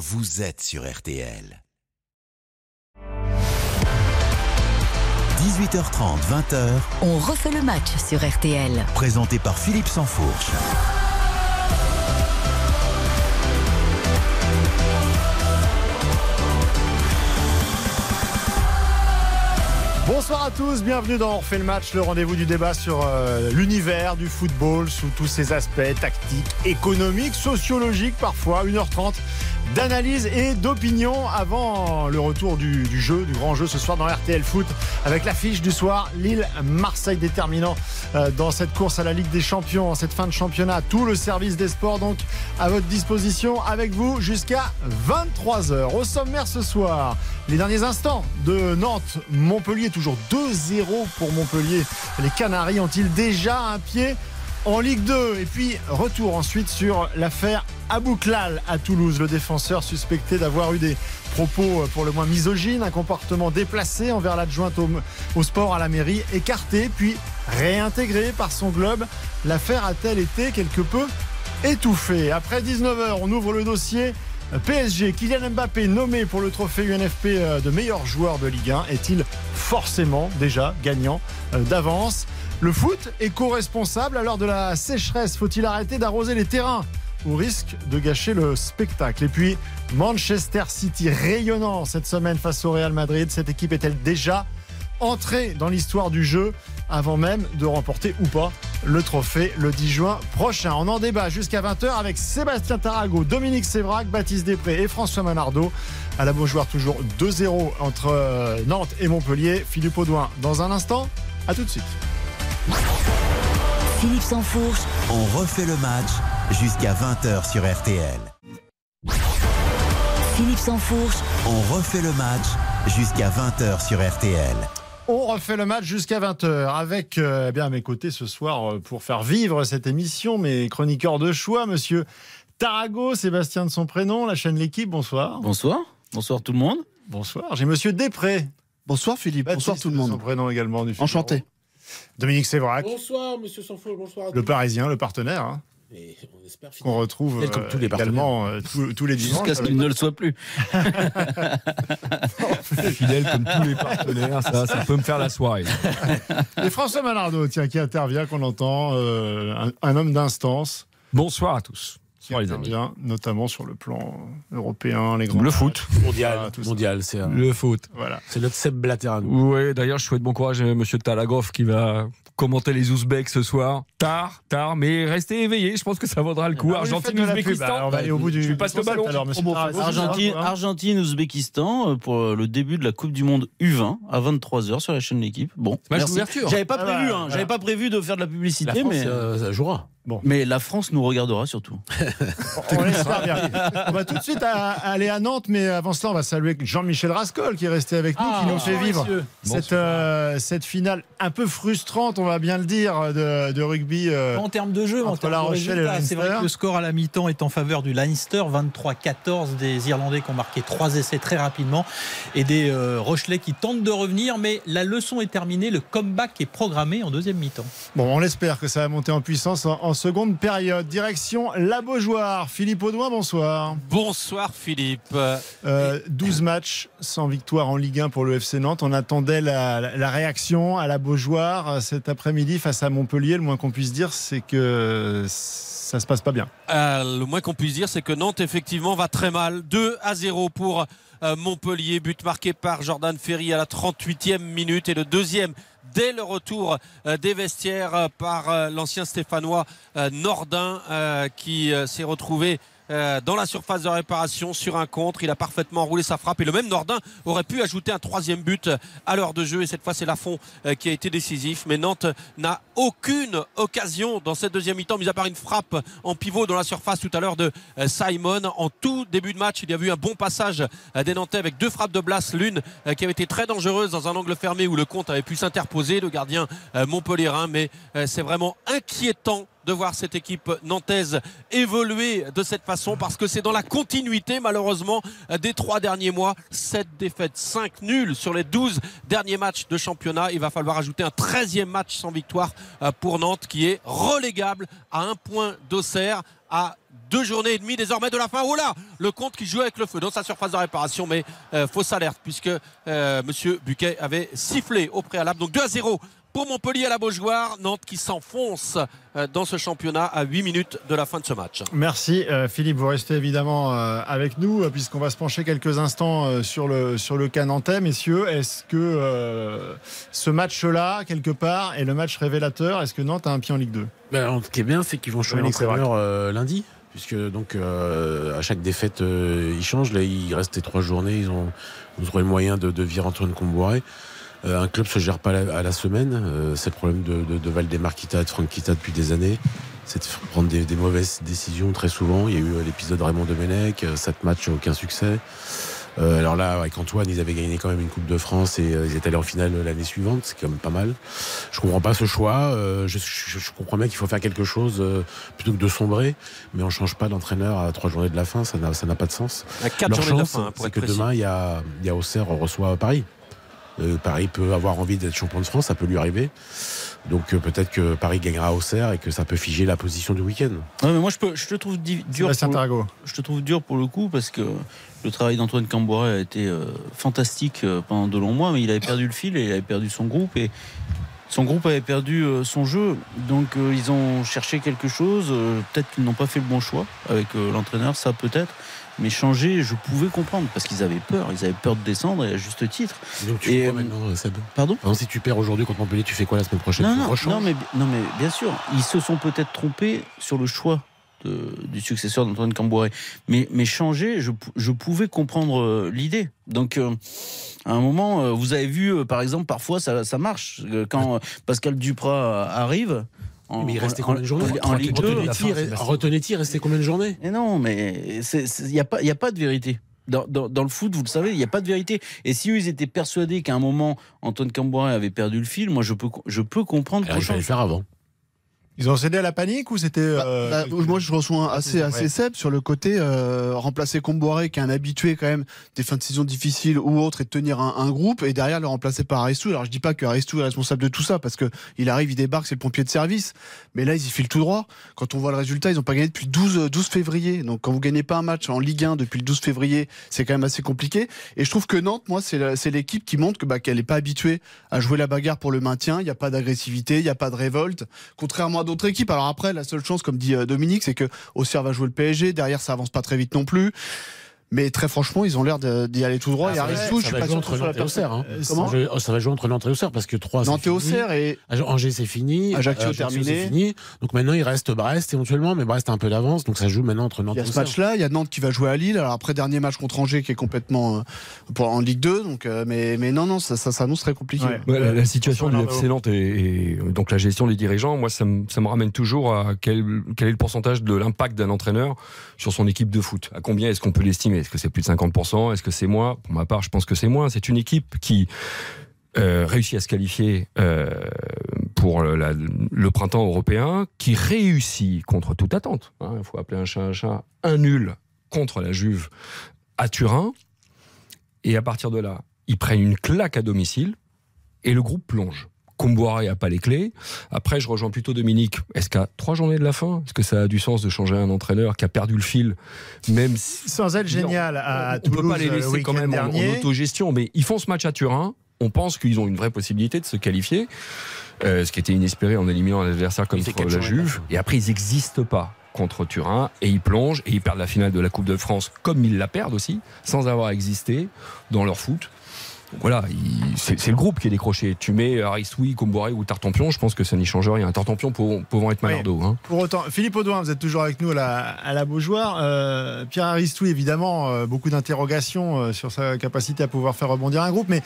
vous êtes sur RTL. 18h30, 20h, On refait le match sur RTL. présenté par Philippe Sansfourche. Bonsoir à tous, bienvenue dans On refait le match, le rendez-vous du débat sur euh, l'univers du football sous tous ses aspects tactiques, économiques, sociologiques parfois. 1h30 d'analyse et d'opinion avant le retour du, jeu, du grand jeu ce soir dans RTL Foot avec l'affiche du soir Lille-Marseille déterminant euh, dans cette course à la Ligue des Champions en cette fin de championnat. Tout le service des sports donc à votre disposition avec vous jusqu'à 23h. Au sommaire ce soir, les derniers instants de Nantes-Montpellier, toujours 2-0 pour Montpellier. Les Canaries ont-ils déjà un pied en Ligue 2 Et puis retour ensuite sur l'affaire Abouklal à Toulouse, le défenseur suspecté d'avoir eu des propos pour le moins misogynes, un comportement déplacé envers l'adjointe au, au sport à la mairie, écarté puis réintégré par son globe. L'affaire a-t-elle été quelque peu étouffée? Après 19h, on ouvre le dossier PSG, Kylian Mbappé nommé pour le trophée UNFP euh, de meilleur joueur de Ligue 1 est-il forcément déjà gagnant euh, d'avance? Le foot est co-responsable l'heure de la sécheresse. Faut-il arrêter d'arroser les terrains au risque de gâcher le spectacle? Et puis Manchester City rayonnant cette semaine face au Real Madrid. Cette équipe est-elle déjà entrée dans l'histoire du jeu avant même de remporter ou pas le trophée le 10 juin prochain? On en débat jusqu'à 20h avec Sébastien Tarago, Dominique Sévrac, Baptiste Després et François Manardo. À la Beaujoire, toujours 2-0 entre euh, Nantes et Montpellier. Philippe Audouin dans un instant. À tout de suite. Philippe Sansfourche, On refait le match jusqu'à 20h sur RTL. Philippe Sansfourche, On refait le match jusqu'à 20h sur RTL. On refait le match jusqu'à 20h avec euh, eh bien, à mes côtés ce soir euh, pour faire vivre cette émission, mes chroniqueurs de choix, monsieur Tarago, Sébastien de son prénom, la chaîne L'équipe, bonsoir. Bonsoir. Bonsoir tout le monde. Bonsoir. J'ai monsieur Després. Bonsoir Philippe, bonsoir tout le de monde. Son prénom également du. Enchanté. Dominique Sévrac, Bonsoir, monsieur Sanfo, bonsoir à le tous. Parisien, le partenaire, hein, Et on espère qu'on retrouve comme euh, tous les également euh, tous, tous les dimanches. Jusqu'à ce qu'il ne le soit plus. fidèle comme tous les partenaires, ça, ça peut me faire la soirée. Et François Manardo, tiens, qui intervient, qu'on entend, euh, un, un homme d'instance. Bonsoir à tous. Qui amis. intervient notamment sur le plan européen, les grands Le foot. Mondial, Ah, mondial, c'est un- Le foot. Voilà. c'est notre Seb Blatter à nous. Oui, d'ailleurs, je souhaite bon courage à Monsieur Talagov qui va commenter les Ouzbeks ce soir. Tard, tard, mais restez éveillés. Je pense que ça vaudra le coup. Ah pub. Alors, Argentine-Ouzbékistan. on va aller au bout du. Je passe le ballon. Alors, Argentine, hein. Argentine, Ouzbékistan euh, pour le début de la Coupe du Monde U20 à 23h sur la chaîne L'équipe. Bon, Match merci. d'ouverture. J'avais pas Ah prévu, bah, hein, j'avais pas prévu de faire de la La publicité, France, mais euh, ça jouera. mais la France nous regardera surtout. On l'espère bien. On va tout de suite à- aller à Nantes, mais avant cela, on va saluer Jean-Michel Rascol qui est resté avec nous, qui nous fait vivre cette, euh, cette finale un peu frustrante, on va bien le dire, de, de rugby. euh, En termes de jeu, en termes La de c'est vrai que le score à la mi-temps est en faveur du Leinster, 23-14 des Irlandais qui ont marqué trois essais très rapidement et des euh, Rochelais qui tentent de revenir, mais la leçon est terminée, le comeback est programmé en deuxième mi-temps. Bon, on espère que ça va monter en puissance en, en seconde période. Direction La Beaujoire. Philippe Audouin, bonsoir. Bonsoir Philippe. Euh, 12 matchs sans victoire en Ligue 1 pour le FC Nantes. On attendait la, la- la réaction à la Beaujoire euh, cet après-midi face à Montpellier. Le moins qu'on puisse dire, c'est que ça se passe pas bien. Euh, le moins qu'on puisse dire, c'est que Nantes effectivement va très mal. 2 à 0 pour euh, Montpellier, but marqué par Jordan Ferry à la 38e minute et le deuxième dès le retour euh, des vestiaires par l'ancien Stéphanois Nordin qui s'est retrouvé euh, dans la surface de réparation sur un contre. Il a parfaitement roulé sa frappe et le même Nordin aurait pu ajouter un troisième but à l'heure de jeu et cette fois c'est Lafont euh, qui a été décisif. Mais Nantes n'a aucune occasion dans cette deuxième mi-temps, mis à part une frappe en pivot dans la surface tout à l'heure de euh, Simon. En tout début de match, il y a eu un bon passage des Nantais avec deux frappes de Blas, l'une qui avait été très dangereuse dans un angle fermé où le compte avait pu s'interposer, le gardien montpellierin, mais c'est vraiment inquiétant de voir cette équipe nantaise évoluer de cette façon parce que c'est dans la continuité malheureusement des trois derniers mois. 7 défaites, 5 nuls sur les 12 derniers matchs de championnat. Il va falloir ajouter un 13e match sans victoire euh, pour Nantes qui est relégable à un point d'Auxerre à deux journées et demie désormais de la fin. Oh le compte qui joue avec le feu dans sa surface de réparation, mais euh, fausse alerte puisque euh, Monsieur Buquet avait sifflé au préalable. Donc 2 à 0 pour Montpellier à la Beaujoire. Nantes qui s'enfonce euh, dans ce championnat à 8 minutes de la fin de ce match. Merci euh, Philippe, vous restez évidemment euh, avec nous puisqu'on va se pencher quelques instants sur le, sur le cas nantais. Messieurs, est-ce que euh, ce match-là, quelque part, est le match révélateur? Est-ce que Nantes a un pied en Ligue 2 Ben, ce qui est bien, c'est qu'ils vont changer l'entraîneur euh, lundi. Puisque donc euh, à chaque défaite euh, ils changent. Là il reste les trois journées, ils ont, ils ont trouvé le moyen de, de virer Antoine Comboiré. Euh, un club se gère pas à la, semaine. Euh, c'est le problème de, de, de Valdemar Kita de Franck Kita depuis des années. C'est de prendre des, des mauvaises décisions très souvent. Il y a eu euh, l'épisode Raymond Domenech, sept matchs, aucun succès. Euh, alors là, avec Antoine, ils avaient gagné quand même une Coupe de France et euh, ils étaient allés en finale l'année suivante. C'est quand même pas mal. Je comprends pas ce choix. Euh, je, je- je comprends bien qu'il faut faire quelque chose euh, plutôt que de sombrer, mais on change pas d'entraîneur à trois journées de la fin. Ça n'a ça n'a pas de sens. À 4 Leur journées de la fin, hein, pour être que précis. demain, il y a, il y a Auxerre reçoit Paris. Euh, Paris peut avoir envie d'être champion de France, ça peut lui arriver. Donc euh, peut-être que Paris gagnera à Auxerre et que ça peut figer la position du week-end. Mais moi, je, peux, je te trouve dur. Pour- je te trouve dur pour le coup parce que le travail d'Antoine Camboire a été euh, fantastique pendant de longs mois, mais il avait perdu le fil et il avait perdu son groupe et son groupe avait perdu euh, son jeu. Donc euh, ils ont cherché quelque chose. euh, peut-être qu'ils n'ont pas fait le bon choix avec euh, l'entraîneur, ça peut-être. Mais changer, je pouvais comprendre parce qu'ils avaient peur. Ils avaient peur de descendre et à juste titre. Donc tu Et, fais quoi euh, maintenant, Seb Pardon si tu perds aujourd'hui contre Montpellier, tu fais quoi la semaine prochaine? Non, non, non, mais, non, mais bien sûr, ils se sont peut-être trompés sur le choix de- du successeur d'Antoine Camboiré. Mais, mais changer, je, je pouvais comprendre euh, l'idée. Donc, euh, à un moment, euh, vous avez vu, par exemple, parfois ça, ça marche. Quand Pascal Duprat arrive. En, Mais il restait en- combien de journées en, Ligue 2, Reteneti, re- Reteneti, il restait combien de journées mais non, mais il n'y a, pas- y a pas de vérité. Dans, dans- dans le foot, vous le savez, il n'y a pas de vérité. Et si eux, ils étaient persuadés qu'à un moment, Antoine Camboiré avait perdu le fil, moi, je peux, je peux comprendre Alors, qu'on Il fallait le faire avant. Ils ont cédé à la panique ou c'était. euh, Bah, moi, je reçois assez, c'est assez vrai. Seb sur le côté euh, remplacer Comboiré, qui est un habitué quand même des fins de saison difficiles ou autres, et de tenir un, un groupe, et derrière le remplacer par Aristou. Alors, je dis pas que Aristou est responsable de tout ça, parce que il arrive, il débarque, c'est le pompier de service. Mais là, ils y filent tout droit. Quand on voit le résultat, ils n'ont pas gagné depuis 12, euh, 12 février. Donc, quand vous gagnez pas un match en Ligue 1 depuis le 12 février, c'est quand même assez compliqué. Et je trouve que Nantes, moi, c'est l'équipe qui montre que bah, qu'elle n'est pas habituée à jouer la bagarre pour le maintien. Il n'y a pas d'agressivité, il n'y a pas de révolte. Contrairement à d'autres équipes. Alors après, la seule chance, comme dit euh, Dominique, c'est que Auxerre va jouer le PSG. Derrière, ça avance pas très vite non plus. Mais très franchement, ils ont l'air d'y aller tout droit. Ah, et va- Aristou, je ça suis va pas sûr entre soit la Nantes et Auxerre. hein. Ça Comment va jouer- ça va jouer entre Nantes et Auxerre parce que 3 Nantes et Auxerre et Angers c'est fini, Ajaccio c'est terminé. fini. Donc maintenant il reste Brest éventuellement, mais Brest a un peu d'avance, donc ça joue maintenant entre Nantes il y et a ce match-là. Il y a Nantes qui va jouer à Lille. Alors après, dernier match contre Angers qui est complètement euh, pour, en Ligue 2. Donc, euh, mais, mais non, non, ça, ça s'annonce très compliqué. Ouais. Ouais, la, la situation du FC Nantes et, et, euh, donc la gestion des dirigeants, moi, ça me, ça me ramène toujours à quel, quel est le pourcentage de l'impact d'un entraîneur sur son équipe de foot? À combien est-ce qu'on peut l'estimer? Est-ce que c'est plus de 50% Est-ce que c'est moins? Pour ma part, je pense que c'est moins. C'est une équipe qui euh, réussit à se qualifier euh, pour le printemps européen, qui réussit contre toute attente. hein, Il faut appeler un chat un chat. Un nul contre la Juve à Turin. Et à partir de là, ils prennent une claque à domicile et le groupe plonge. Comboiré n'a pas les clés. Après, je rejoins plutôt Dominique. Est-ce qu'à trois journées de la fin, est-ce que ça a du sens de changer un entraîneur qui a perdu le fil, même si Sans être génial à, à on peut pas les le laisser quand week-end même en, autogestion, mais ils font ce match à Turin. On pense qu'ils ont une vraie possibilité de se qualifier, euh, ce qui était inespéré en éliminant un adversaire comme la Juve. Et après, ils n'existent pas contre Turin et ils plongent et ils perdent la finale de la Coupe de France comme ils la perdent aussi, sans avoir existé dans leur foot. Voilà, il- c'est le groupe qui est décroché. Tu mets Aristoui, Comboiré ou Tartampion, je pense que ça n'y change rien. Tartampion pouvant être Malardo. Hein. Pour autant, Philippe Audouin, vous êtes toujours avec nous à la, à la Beaujoire. Euh, Pierre Aristou, évidemment, euh, beaucoup d'interrogations euh, sur sa capacité à pouvoir faire rebondir un groupe, mais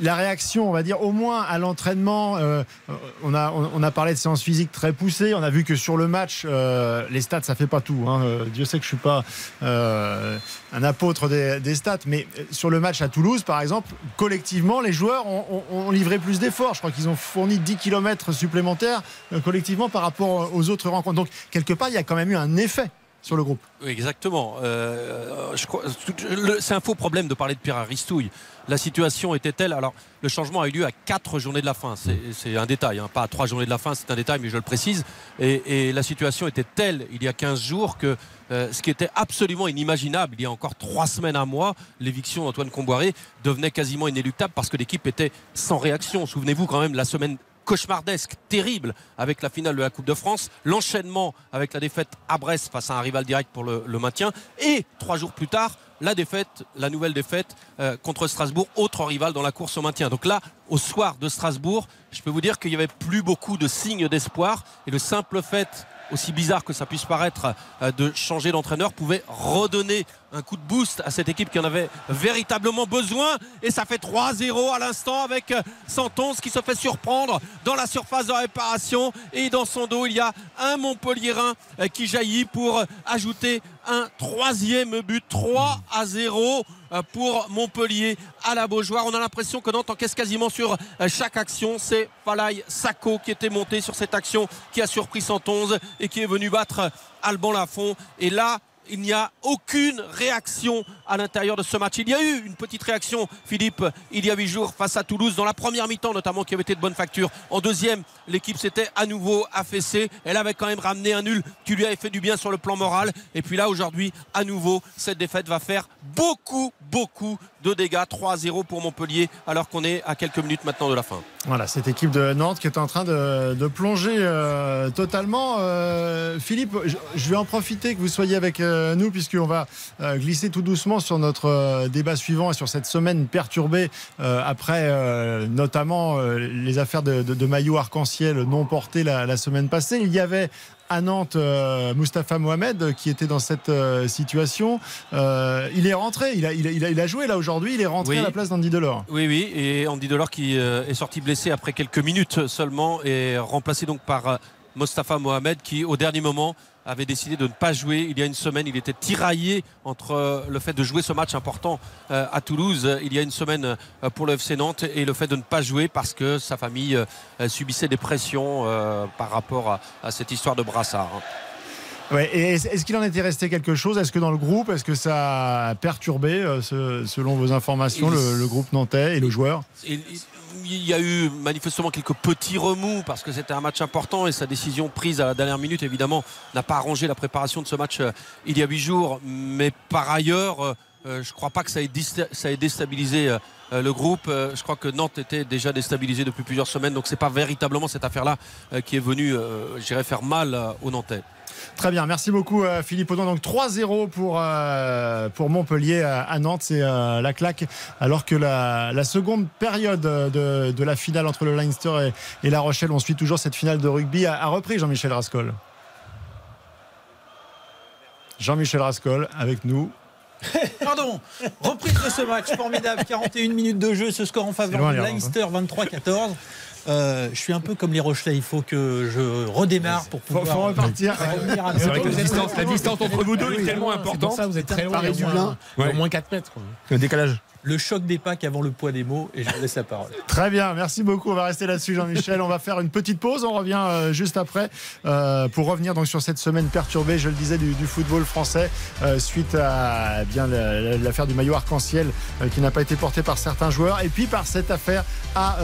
la réaction, on va dire, au moins à l'entraînement, euh, on, a, parlé de séances physiques très poussées. On a vu que sur le match, euh, les stats, ça fait pas tout. hein. Euh, Dieu sait que je suis pas un apôtre des, stats, mais sur le match à Toulouse, par exemple, collectivement, les joueurs ont, livré plus d'efforts. Je crois qu'ils ont fourni 10 km supplémentaires collectivement par rapport aux autres rencontres. Donc, quelque part, il y a quand même eu un effet. sur le groupe. Exactement. C'est un faux problème de parler de Pierre Aristouille. La situation était telle. Alors, le changement a eu lieu à quatre journées de la fin. C'est, un détail, hein, pas à trois journées de la fin, c'est un détail, mais je le précise. Et, la situation était telle il y a 15 jours que euh, ce qui était absolument inimaginable il y a encore trois semaines, un mois, l'éviction d'Antoine Comboiré devenait quasiment inéluctable parce que l'équipe était sans réaction. Souvenez-vous quand même la semaine cauchemardesque, terrible avec la finale de la Coupe de France, l'enchaînement avec la défaite à Brest face à un rival direct pour le, le maintien, et trois jours plus tard, la défaite, la nouvelle défaite euh, contre Strasbourg, autre rival dans la course au maintien. Donc là, au soir de Strasbourg, je peux vous dire qu'il n'y avait plus beaucoup de signes d'espoir, et le simple fait aussi bizarre que ça puisse paraître euh, de changer d'entraîneur pouvait redonner un coup de boost à cette équipe qui en avait véritablement besoin et ça fait 3-0 à l'instant avec euh, Santos qui se fait surprendre dans la surface de réparation et dans son dos il y a un Montpellierin euh, qui jaillit pour ajouter un troisième but 3 à 0 euh, pour Montpellier à la Beaujoire. On a l'impression que Nantes encaisse quasiment sur euh, chaque action. C'est Falaï Sacco qui était monté sur cette action qui a surpris 111 et qui est venu battre Alban Lafont. Et là, il n'y a aucune réaction à l'intérieur de ce match. Il y a eu une petite réaction, Philippe, il y a huit jours face à Toulouse, dans la première mi-temps notamment, qui avait été de bonne facture. En deuxième, l'équipe s'était à nouveau affaissée. Elle avait quand même ramené un nul qui lui avait fait du bien sur le plan moral. Et puis là, aujourd'hui, à nouveau, cette défaite va faire beaucoup, beaucoup de dégâts. 3-0 pour Montpellier, alors qu'on est à quelques minutes maintenant de la fin. Voilà, cette équipe de Nantes qui est en train de, plonger euh, totalement. Euh, Philippe, je, je vais en profiter que vous soyez avec euh, nous, puisqu'on va euh, glisser tout doucement sur notre euh, débat suivant et sur cette semaine perturbée euh, après euh, notamment euh, les affaires de, de, de maillots arc-en-ciel non portés la, la semaine passée. Il y avait à Nantes, euh, Mustapha Mohamed qui était dans cette euh, situation. Euh, il est rentré, il a, il a, il a, il a joué là aujourd'hui, il est rentré Oui. à la place d'Andy Delors. Oui, oui, et Andy Delors qui euh, est sorti blessé après quelques minutes seulement et remplacé donc par euh, Mostafa Mohamed qui au dernier moment avait décidé de ne pas jouer. Il y a une semaine, il était tiraillé entre euh, le fait de jouer ce match important euh, à Toulouse euh, il y a une semaine pour le FC Nantes et le fait de ne pas jouer parce que sa famille subissait des pressions par rapport à, cette histoire de brassard. hein. Ouais, est-ce qu'il en était resté quelque chose? Est-ce que dans le groupe, est-ce que ça a perturbé, selon vos informations, Il- le, le groupe nantais et le joueur? Il il y a eu manifestement quelques petits remous parce que c'était un match important et sa décision prise à la dernière minute évidemment n'a pas arrangé la préparation de ce match euh, il y a huit jours. Mais par ailleurs, euh, euh, je ne crois pas que ça ait, déstabilisé le groupe. Je crois que Nantes était déjà déstabilisé depuis plusieurs semaines. Donc c'est pas véritablement cette affaire-là qui est venue, je dirais, faire mal aux Nantais. Très bien, merci beaucoup euh, Philippe Audin. Donc 3-0 pour, euh, pour Montpellier à, à Nantes, c'est euh, la claque. Alors que la, la seconde période de, de la finale entre le Leinster et, et La Rochelle, on suit toujours cette finale de rugby, a, a repris Jean-Michel Rascol. Jean-Michel Rascol avec nous. Pardon, reprise de ce match formidable, 41 minutes de jeu, ce score en faveur de Leinster 23-14. Euh, je suis un peu comme les Rochelais, il faut que je redémarre pour pouvoir faut repartir. C'est vrai que la distance, la distance entre vous deux est tellement C'est pour importante. ça que vous êtes très loin. Paris il y a au moins- il y a au moins 4 mètres. quoi. Le décalage. Le choc des Pâques avant le poids des mots et je vous laisse la parole. Très bien, merci beaucoup. On va rester là-dessus, Jean-Michel. On va faire une petite pause. On revient euh, juste après euh, pour revenir donc sur cette semaine perturbée, je le disais, du, football français euh, suite à bien la- la- l'affaire du maillot arc-en-ciel qui n'a pas été porté par certains joueurs et puis par cette affaire à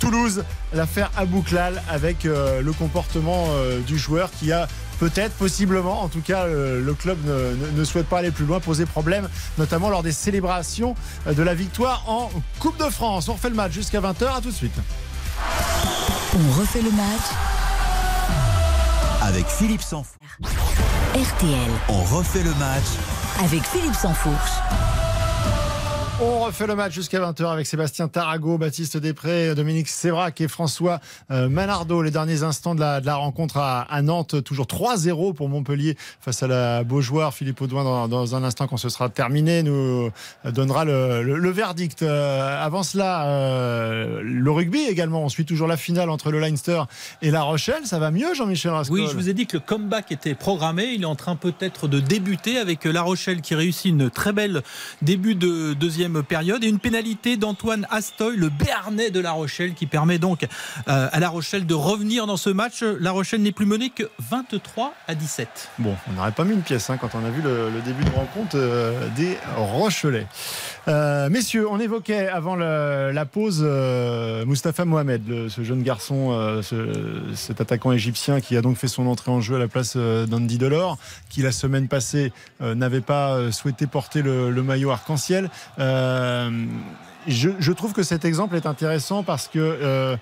Toulouse, l'affaire Abouklal avec le comportement du joueur qui a peut-être, possiblement, en tout cas, euh, le club ne, ne- ne souhaite pas aller plus loin, poser problème, notamment lors des célébrations euh, de la victoire en Coupe de France. On refait le match jusqu'à 20h. À tout de suite. On refait le match. Avec Philippe Sansfourche. RTL. On refait le match Avec Philippe Sansfourche. On refait le match jusqu'à 20h avec Sébastien Tarago, Baptiste Després, Dominique Sévrac et François euh, Manardo. Les derniers instants de la, rencontre à, Nantes, toujours 3-0 pour Montpellier face à la Beaujoire. Philippe Audouin, dans, un instant, quand ce sera terminé, nous euh, donnera le, verdict. Euh, avant cela, le rugby également. On suit toujours la finale entre le Leinster et La Rochelle. Ça va mieux, Jean-Michel Oui, je vous ai dit que le comeback était programmé. Il est en train peut-être de débuter avec La Rochelle qui réussit une très belle début de deuxième période et une pénalité d'Antoine Astoy, le Béarnais de La Rochelle, qui permet donc euh, à La Rochelle de revenir dans ce match. La Rochelle n'est plus menée que 23 à 17. Bon, on n'aurait pas mis une pièce hein, quand on a vu le, le début de rencontre euh, des Rochelais. Euh, messieurs, on évoquait avant la pause euh, Mustapha Mohamed, le- ce jeune garçon, euh, ce- cet attaquant égyptien qui a donc fait son entrée en jeu à la place euh, d'Andy Delors, qui la semaine passée n'avait pas souhaité porter le, maillot arc-en-ciel. Je, je trouve que cet exemple est intéressant parce que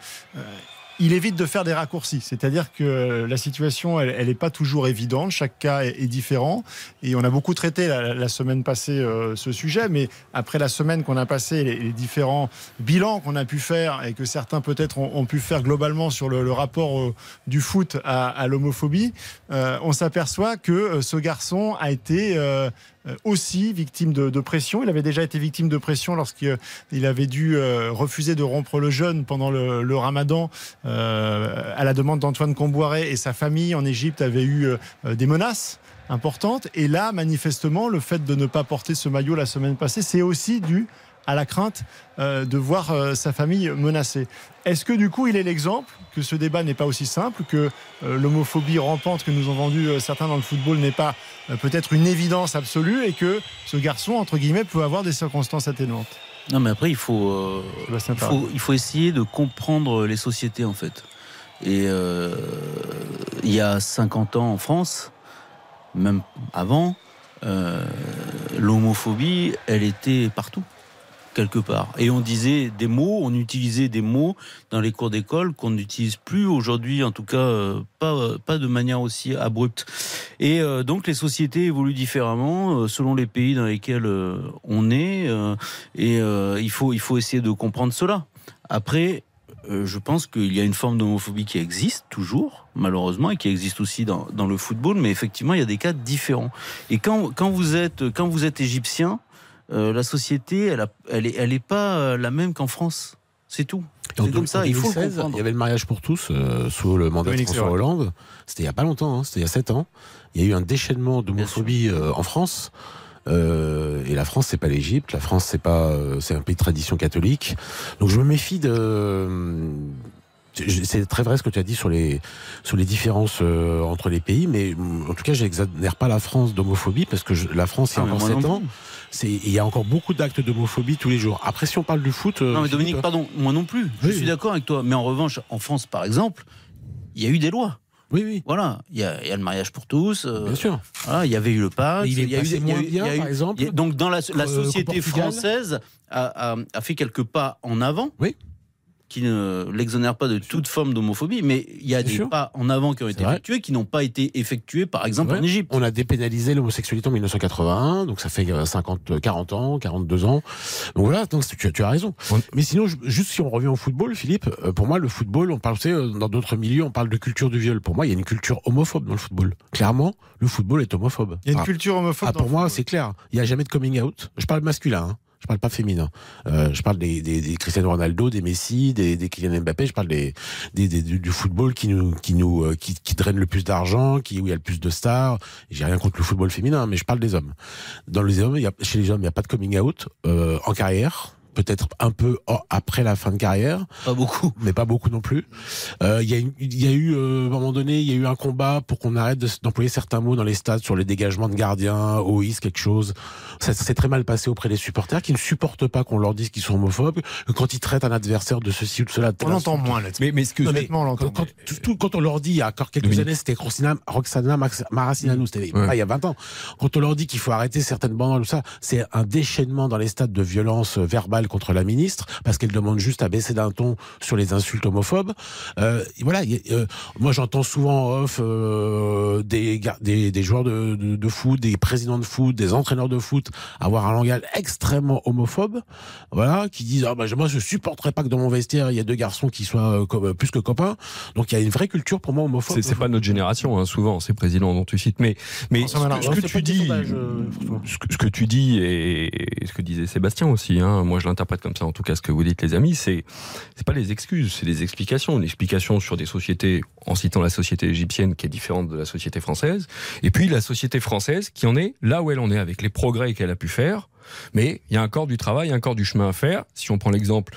il évite de faire des raccourcis. C'est-à-dire que la situation, elle n'est pas toujours évidente. Chaque cas est, différent. Et on a beaucoup traité la, semaine passée euh, ce sujet. Mais après la semaine qu'on a passée, les, différents bilans qu'on a pu faire et que certains peut-être ont, pu faire globalement sur le, rapport euh, du foot à, l'homophobie, euh, on s'aperçoit que ce garçon a été aussi victime de, pression. Il avait déjà été victime de pression lorsqu'il avait dû euh, refuser de rompre le jeûne pendant le, ramadan euh, à la demande d'Antoine Comboiré et sa famille en Égypte avait eu euh, des menaces importantes. Et là, manifestement, le fait de ne pas porter ce maillot la semaine passée, c'est aussi dû à la crainte euh, de voir euh, sa famille menacée. Est-ce que du coup, il est l'exemple que ce débat n'est pas aussi simple, que euh, l'homophobie rampante que nous ont vendu euh, certains dans le football n'est pas peut-être une évidence absolue et que ce garçon, entre guillemets, peut avoir des circonstances atténuantes? Non, mais après, il faut, euh, il, faut, il faut essayer de comprendre les sociétés, en fait. Et euh, il y a 50 ans en France, même avant, euh, l'homophobie, elle était partout, quelque part. Et on disait des mots, on utilisait des mots dans les cours d'école qu'on n'utilise plus aujourd'hui, en tout cas euh, pas, euh, pas de manière aussi abrupte. Et euh, donc les sociétés évoluent différemment selon les pays dans lesquels on est, et il, faut, il faut essayer de comprendre cela. Après, je pense qu'il y a une forme d'homophobie qui existe toujours, malheureusement, et qui existe aussi dans, dans le football, mais effectivement, il y a des cas différents. Et quand, quand, vous, êtes, quand vous êtes égyptien, euh, la société, elle, a, elle, est, elle est pas euh, la même qu'en France. C'est tout. C'est comme ça, il faut le 2016, comprendre. Il y avait le mariage pour tous euh, sous le mandat Dominique de François. Hollande. C'était il n'y a pas longtemps, hein, c'était il y a 7 ans. Il y a eu un déchaînement d'homophobie euh, en France. Euh, et la France, c'est pas l'Égypte. La France, c'est pas, euh, c'est un pays de tradition catholique. Donc je me méfie de. C'est très vrai ce que tu as dit sur les sur les différences euh, entre les pays, mais en tout cas, j'exagère pas la France d'homophobie parce que je- la France, il y a Ah, encore moi non 7 ans, plus. C'est il y a encore beaucoup d'actes d'homophobie tous les jours. Après, si on parle du foot, euh, Non, mais Dominique, pardon, moi non plus. Je Oui. suis d'accord avec toi. Mais en revanche, en France, par exemple, il y a eu des lois. oui, oui. Voilà, il y a, il y a le mariage pour tous. euh, Bien sûr. Voilà, il y avait eu le pacte. Il y a eu, moins bien, par exemple, a- donc dans la, la euh, société française a, a- a fait quelques pas en avant. Oui. Qui ne l'exonèrent pas de toute forme d'homophobie, mais il y a Bien des sûr. pas en avant qui ont été vrai. effectués, qui n'ont pas été effectués, par exemple, en Égypte. On a dépénalisé l'homosexualité en 1981, donc ça fait euh, 50, 40 ans, 42 ans. Donc voilà, donc tu, tu as raison. On- Mais sinon, juste si on revient au football, Philippe, euh, pour moi, le football, on parle, tu sais, euh, dans d'autres milieux, on parle de culture du viol. Pour moi, il y a une culture homophobe dans le football. Clairement, le football est homophobe. Il y a une Ah, culture homophobe ah, dans pour le moi, c'est clair. Il n'y a jamais de coming out. Je parle masculin. Hein. Je parle pas féminin. Euh, je parle des, des, des Cristiano Ronaldo, des Messi, des, des Kylian Mbappé. Je parle des, des, du, du football qui nous, qui nous, euh, qui, qui draine le plus d'argent, qui où il y a le plus de stars. J'ai rien contre le football féminin, mais je parle des hommes. Dans les hommes, y a, chez les hommes, il n'y a pas de coming out euh, en carrière. Peut-être un peu après la fin de carrière, Pas beaucoup. mais pas beaucoup non plus. Euh, Il y, a une- il y a eu, euh, à un moment donné, il y a eu un combat pour qu'on arrête d'employer certains mots dans les stades sur les dégagements de gardiens, OIS, quelque chose. Ça s'est très mal passé auprès des supporters qui ne supportent pas qu'on leur dise qu'ils sont homophobes, que quand ils traitent un adversaire de ceci ou de cela. de On telle entend insulte. moins là-dessus. Mais, mais que Non, mais Honnêtement, on l'entend. Quand, quand- on leur dit, il y a encore quelques années, c'était Roxana, Roxana Max- Maracineanu, c'était Ouais. pas il y a 20 ans. Quand on leur dit qu'il faut arrêter certaines bandes, tout ça, c'est un déchaînement dans les stades de violence verbale contre la ministre, parce qu'elle demande juste à baisser d'un ton sur les insultes homophobes. Euh, voilà, a- euh, moi j'entends souvent en off euh, des, des, des joueurs de, de, de foot, des présidents de foot, des entraîneurs de foot avoir un langage extrêmement homophobe, voilà, qui disent ah bah moi je supporterais pas que dans mon vestiaire il y ait deux garçons qui soient comme, plus que copains. Donc il y a une vraie culture pour moi homophobe. c'est c'est pas notre génération, hein, souvent, ces présidents dont tu cites. Mais, mais ce que, ce tu dis, euh, ce que, ce que tu dis et, et ce que disait Sébastien aussi, hein, moi je l'interprète comme ça, en tout cas ce que vous dites les amis, c'est c'est pas les excuses, c'est des explications, une explication sur des sociétés, en citant la société égyptienne qui est différente de la société française, et puis la société française qui en est là où elle en est avec les progrès qu'elle a pu faire. Mais il y a encore du travail, il y a encore du chemin à faire. Si on prend l'exemple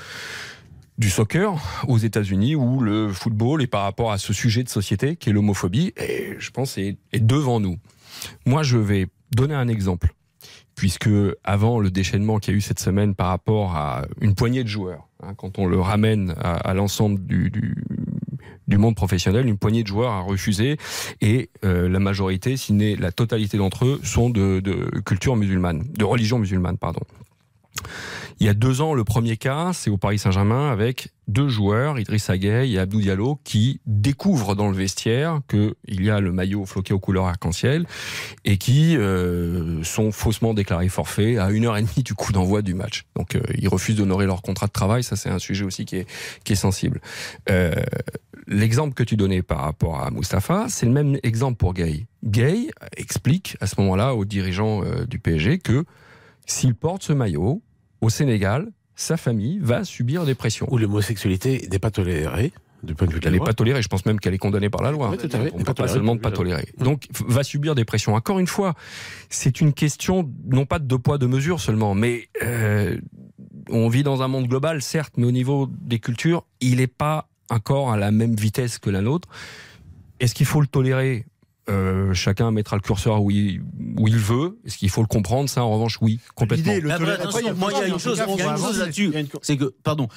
du soccer aux États-Unis où le football est par rapport à ce sujet de société qui est l'homophobie, et je pense est, est devant nous. Moi, je vais donner un exemple puisque avant le déchaînement qu'il y a eu cette semaine par rapport à une poignée de joueurs, hein, quand on le ramène à, l'ensemble du, monde professionnel, une poignée de joueurs a refusé et euh, la majorité, si n'est la totalité d'entre eux, sont de, de culture musulmane, de religion musulmane, pardon. Il y a deux ans, le premier cas, c'est au Paris Saint-Germain avec deux joueurs, Idriss Gueye et Abdou Diallo, qui découvrent dans le vestiaire qu'il y a le maillot floqué aux couleurs arc-en-ciel et qui euh, sont faussement déclarés forfaits à une heure et demie du coup d'envoi du match. Donc euh, ils refusent d'honorer leur contrat de travail, ça c'est un sujet aussi qui est, qui est sensible. Euh, L'exemple que tu donnais par rapport à Mustapha, c'est le même exemple pour Gay. Gay explique à ce moment-là aux dirigeants euh, du PSG que s'il porte ce maillot au Sénégal, sa famille va subir des pressions. Où l'homosexualité n'est pas tolérée. Du point de vue de elle la n'est loi. pas tolérée. Je pense même qu'elle est condamnée par la loi. Oui, tout à fait. On N'est ne peut pas seulement de pas tolérer. oui. Donc, va subir des pressions. Encore une fois, c'est une question non pas de deux poids deux mesures seulement, mais euh, on vit dans un monde global, certes, mais au niveau des cultures, il n'est pas encore à la même vitesse que la nôtre. Est-ce qu'il faut le tolérer? Euh, chacun mettra le curseur où il, où il veut. Est-ce qu'il faut le comprendre? Ça, en revanche, oui, complètement. L'idée, le après, tolérer- attention, Après, moi, il y a une chose, il chose là-dessus. Il une- C'est que, pardon,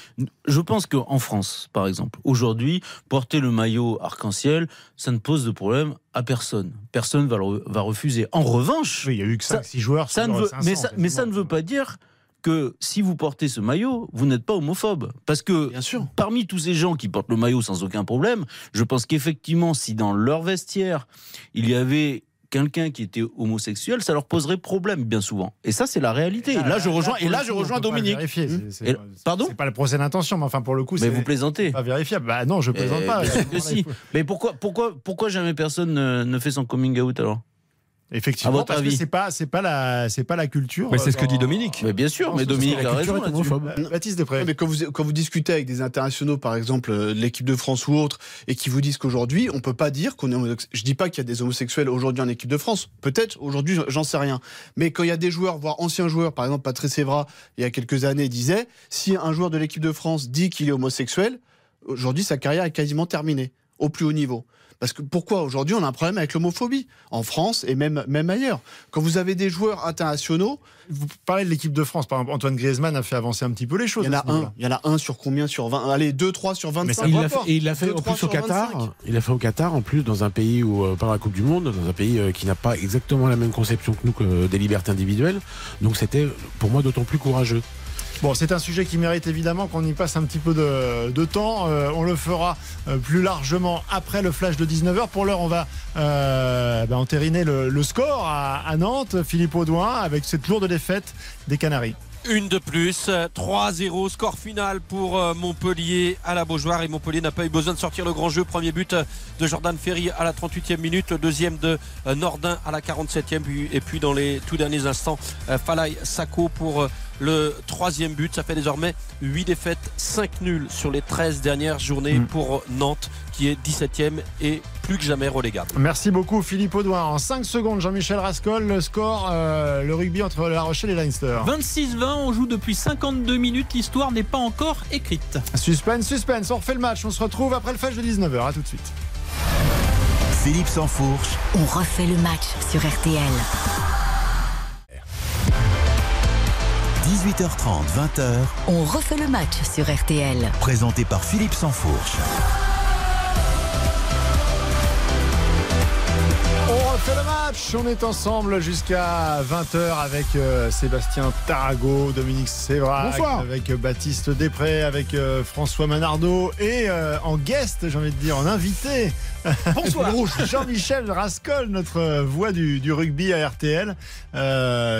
je pense qu'en France, par exemple, aujourd'hui, porter le maillot arc-en-ciel, ça ne pose de problème à personne. Personne va, le- va refuser. En revanche, Oui, il y a eu que Ça- 5-6 joueurs. ça sur ne veut, 500, mais, ça, mais ça ne veut pas dire que si vous portez ce maillot, vous n'êtes pas homophobe. Parce que Bien sûr. parmi tous ces gens qui portent le maillot sans aucun problème, je pense qu'effectivement, si dans leur vestiaire, il y avait quelqu'un qui était homosexuel, ça leur poserait problème bien souvent. Et ça, c'est la réalité. Et là, je rejoins, et là, je rejoins Dominique. vérifier, Et- pardon C'est pas le procès d'intention, mais enfin, pour le coup, Mais c'est vous plaisantez. pas vérifiable. Bah non, je plaisante pas. si. Mais pourquoi, pourquoi, pourquoi jamais personne ne, ne fait son coming out alors? Effectivement, votre parce que avis c'est pas, c'est pas la, c'est pas la culture. Mais c'est ce que euh, dit Dominique. Mais bien sûr, Non, mais Dominique a raison. Euh, Baptiste Després. Mais quand vous, quand vous discutez avec des internationaux, par exemple, euh, de l'équipe de France ou autres, et qui vous disent qu'aujourd'hui, on peut pas dire qu'on est homosexuel. Je dis pas qu'il y a des homosexuels aujourd'hui en équipe de France. Peut-être, aujourd'hui, j'en sais rien. Mais quand il y a des joueurs, voire anciens joueurs, par exemple, Patrice Evra, il y a quelques années, disait, si un joueur de l'équipe de France dit qu'il est homosexuel, aujourd'hui, sa carrière est quasiment terminée, au plus haut niveau. Parce que pourquoi aujourd'hui on a un problème avec l'homophobie en France et même, même ailleurs Quand vous avez des joueurs internationaux, Vous parlez de l'équipe de France. Par exemple, Antoine Griezmann a fait avancer un petit peu les choses. il y en a un, il y en a un sur combien Sur 20 Allez, 2, 3 sur 25. Mais ça Il l'a fait, et il l'a fait Deux, en plus au Qatar. 25. Il l'a fait au Qatar, en plus dans un pays où, euh, par la Coupe du Monde, dans un pays euh, qui n'a pas exactement la même conception que nous que des libertés individuelles. Donc c'était pour moi d'autant plus courageux. Bon, c'est un sujet qui mérite évidemment qu'on y passe un petit peu de, temps. Euh, on le fera euh, plus largement après le flash de 19h. Pour l'heure, on va euh, ben, entériner le, score à, Nantes. Philippe Audouin avec cette lourde défaite des Canaries. Une de plus, 3-0, score final pour Montpellier à la Beaujoire et Montpellier n'a pas eu besoin de sortir le grand jeu. Premier but de Jordan Ferry à la 38e minute, deuxième de Nordin à la 47e puis- et puis dans les tout derniers instants, Falay Sako pour le troisième but. Ça fait désormais 8 défaites, 5 nuls sur les 13 dernières journées Mm. pour Nantes qui est 17e et plus que jamais relégable. Merci beaucoup Philippe Audouin. En 5 secondes, Jean-Michel Rascol, le score, euh, le rugby entre La Rochelle et Leinster. 26-20, on joue depuis 52 minutes, l'histoire n'est pas encore écrite. Suspense, suspense, on refait le match. On se retrouve après le flash de 19h. À tout de suite. Philippe Sansfourche, On refait le match sur RTL. 18h30, 20h, On refait le match sur RTL. présenté par Philippe Sansfourche. Refait le match. On est ensemble jusqu'à 20h avec euh, Sébastien Tarago, Dominique Sévrac, avec euh, Baptiste Després, avec euh, François Manardo et en guest, j'ai envie de dire, en invité. Bonsoir. Jean-Michel Rascol, notre voix du, du rugby à RTL,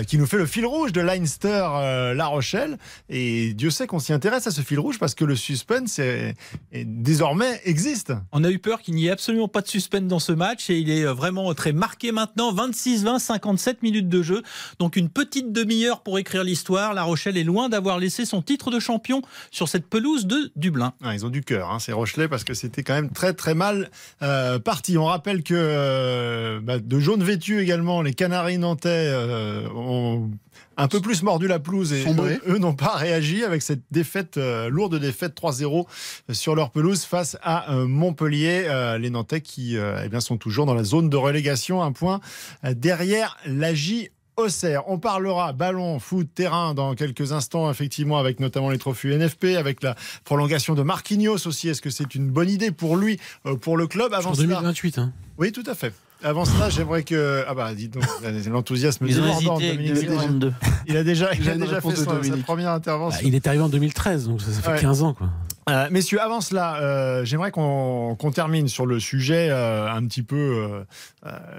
qui nous fait le fil rouge de Leinster euh, La Rochelle. Et Dieu sait qu'on s'y intéresse à ce fil rouge parce que le suspense est- est- désormais existe. On a eu peur qu'il n'y ait absolument pas de suspense dans ce match et il est vraiment très marqué maintenant. 26-20, 57 minutes de jeu. Donc une petite demi-heure pour écrire l'histoire. La Rochelle est loin d'avoir laissé son titre de champion sur cette pelouse de Dublin. Ah, ils ont du cœur, hein, ces Rochelais, parce que c'était quand même très très mal euh, parti. On rappelle que euh, bah, de jaune vêtu également, les Canaries nantais euh, ont un peu plus mordu la pelouse et Sombré. eux, eux n'ont pas réagi avec cette défaite, euh, lourde défaite 3-0 sur leur pelouse face à euh, Montpellier. Euh, les Nantais qui euh, eh bien, sont toujours dans la zone de relégation, un point derrière la J. Auxerre. On parlera ballon, foot, terrain dans quelques instants, effectivement, avec notamment les trophées NFP, avec la prolongation de Marquinhos aussi. Est-ce que c'est une bonne idée pour lui, pour le club? Avant cela, 2028. Hein. oui, tout à fait. Avant cela, j'aimerais que. Ah bah, dis donc, l'enthousiasme Ils ont débordant, hésité Dominique. 2032. Il a déjà, il a déjà fait son- sa première Bah, intervention. il est arrivé en 2013, donc ça, ça fait Ouais. 15 ans. Quoi. Euh, messieurs, avant cela, euh, j'aimerais qu'on qu'on termine sur le sujet euh, un petit peu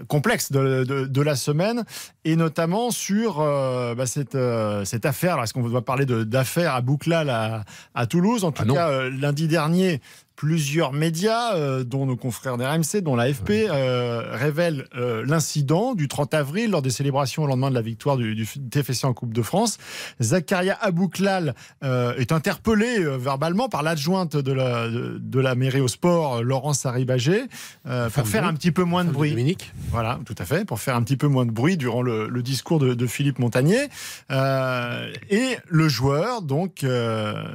complexe de, de- de la semaine, et notamment sur euh, bah, cette, euh, cette affaire. Est-ce qu'on va parler d'affaires à Bouclal à, à Toulouse? En tout Ah non. cas, euh, lundi dernier, plusieurs médias, euh, dont nos confrères d'RMC, dont l'AFP, euh, révèlent euh, l'incident du 30 avril lors des célébrations au lendemain de la victoire du, du TFC en Coupe de France. Zakaria Abouklal euh, est interpellé verbalement par l'adjointe de la, de, de la mairie au sport, Laurence Haribagé, euh, pour faire un petit peu moins de bruit. Dominique. Voilà, tout à fait, pour faire un petit peu moins de bruit durant le, le discours de, de Philippe Montagnier. Et le joueur, donc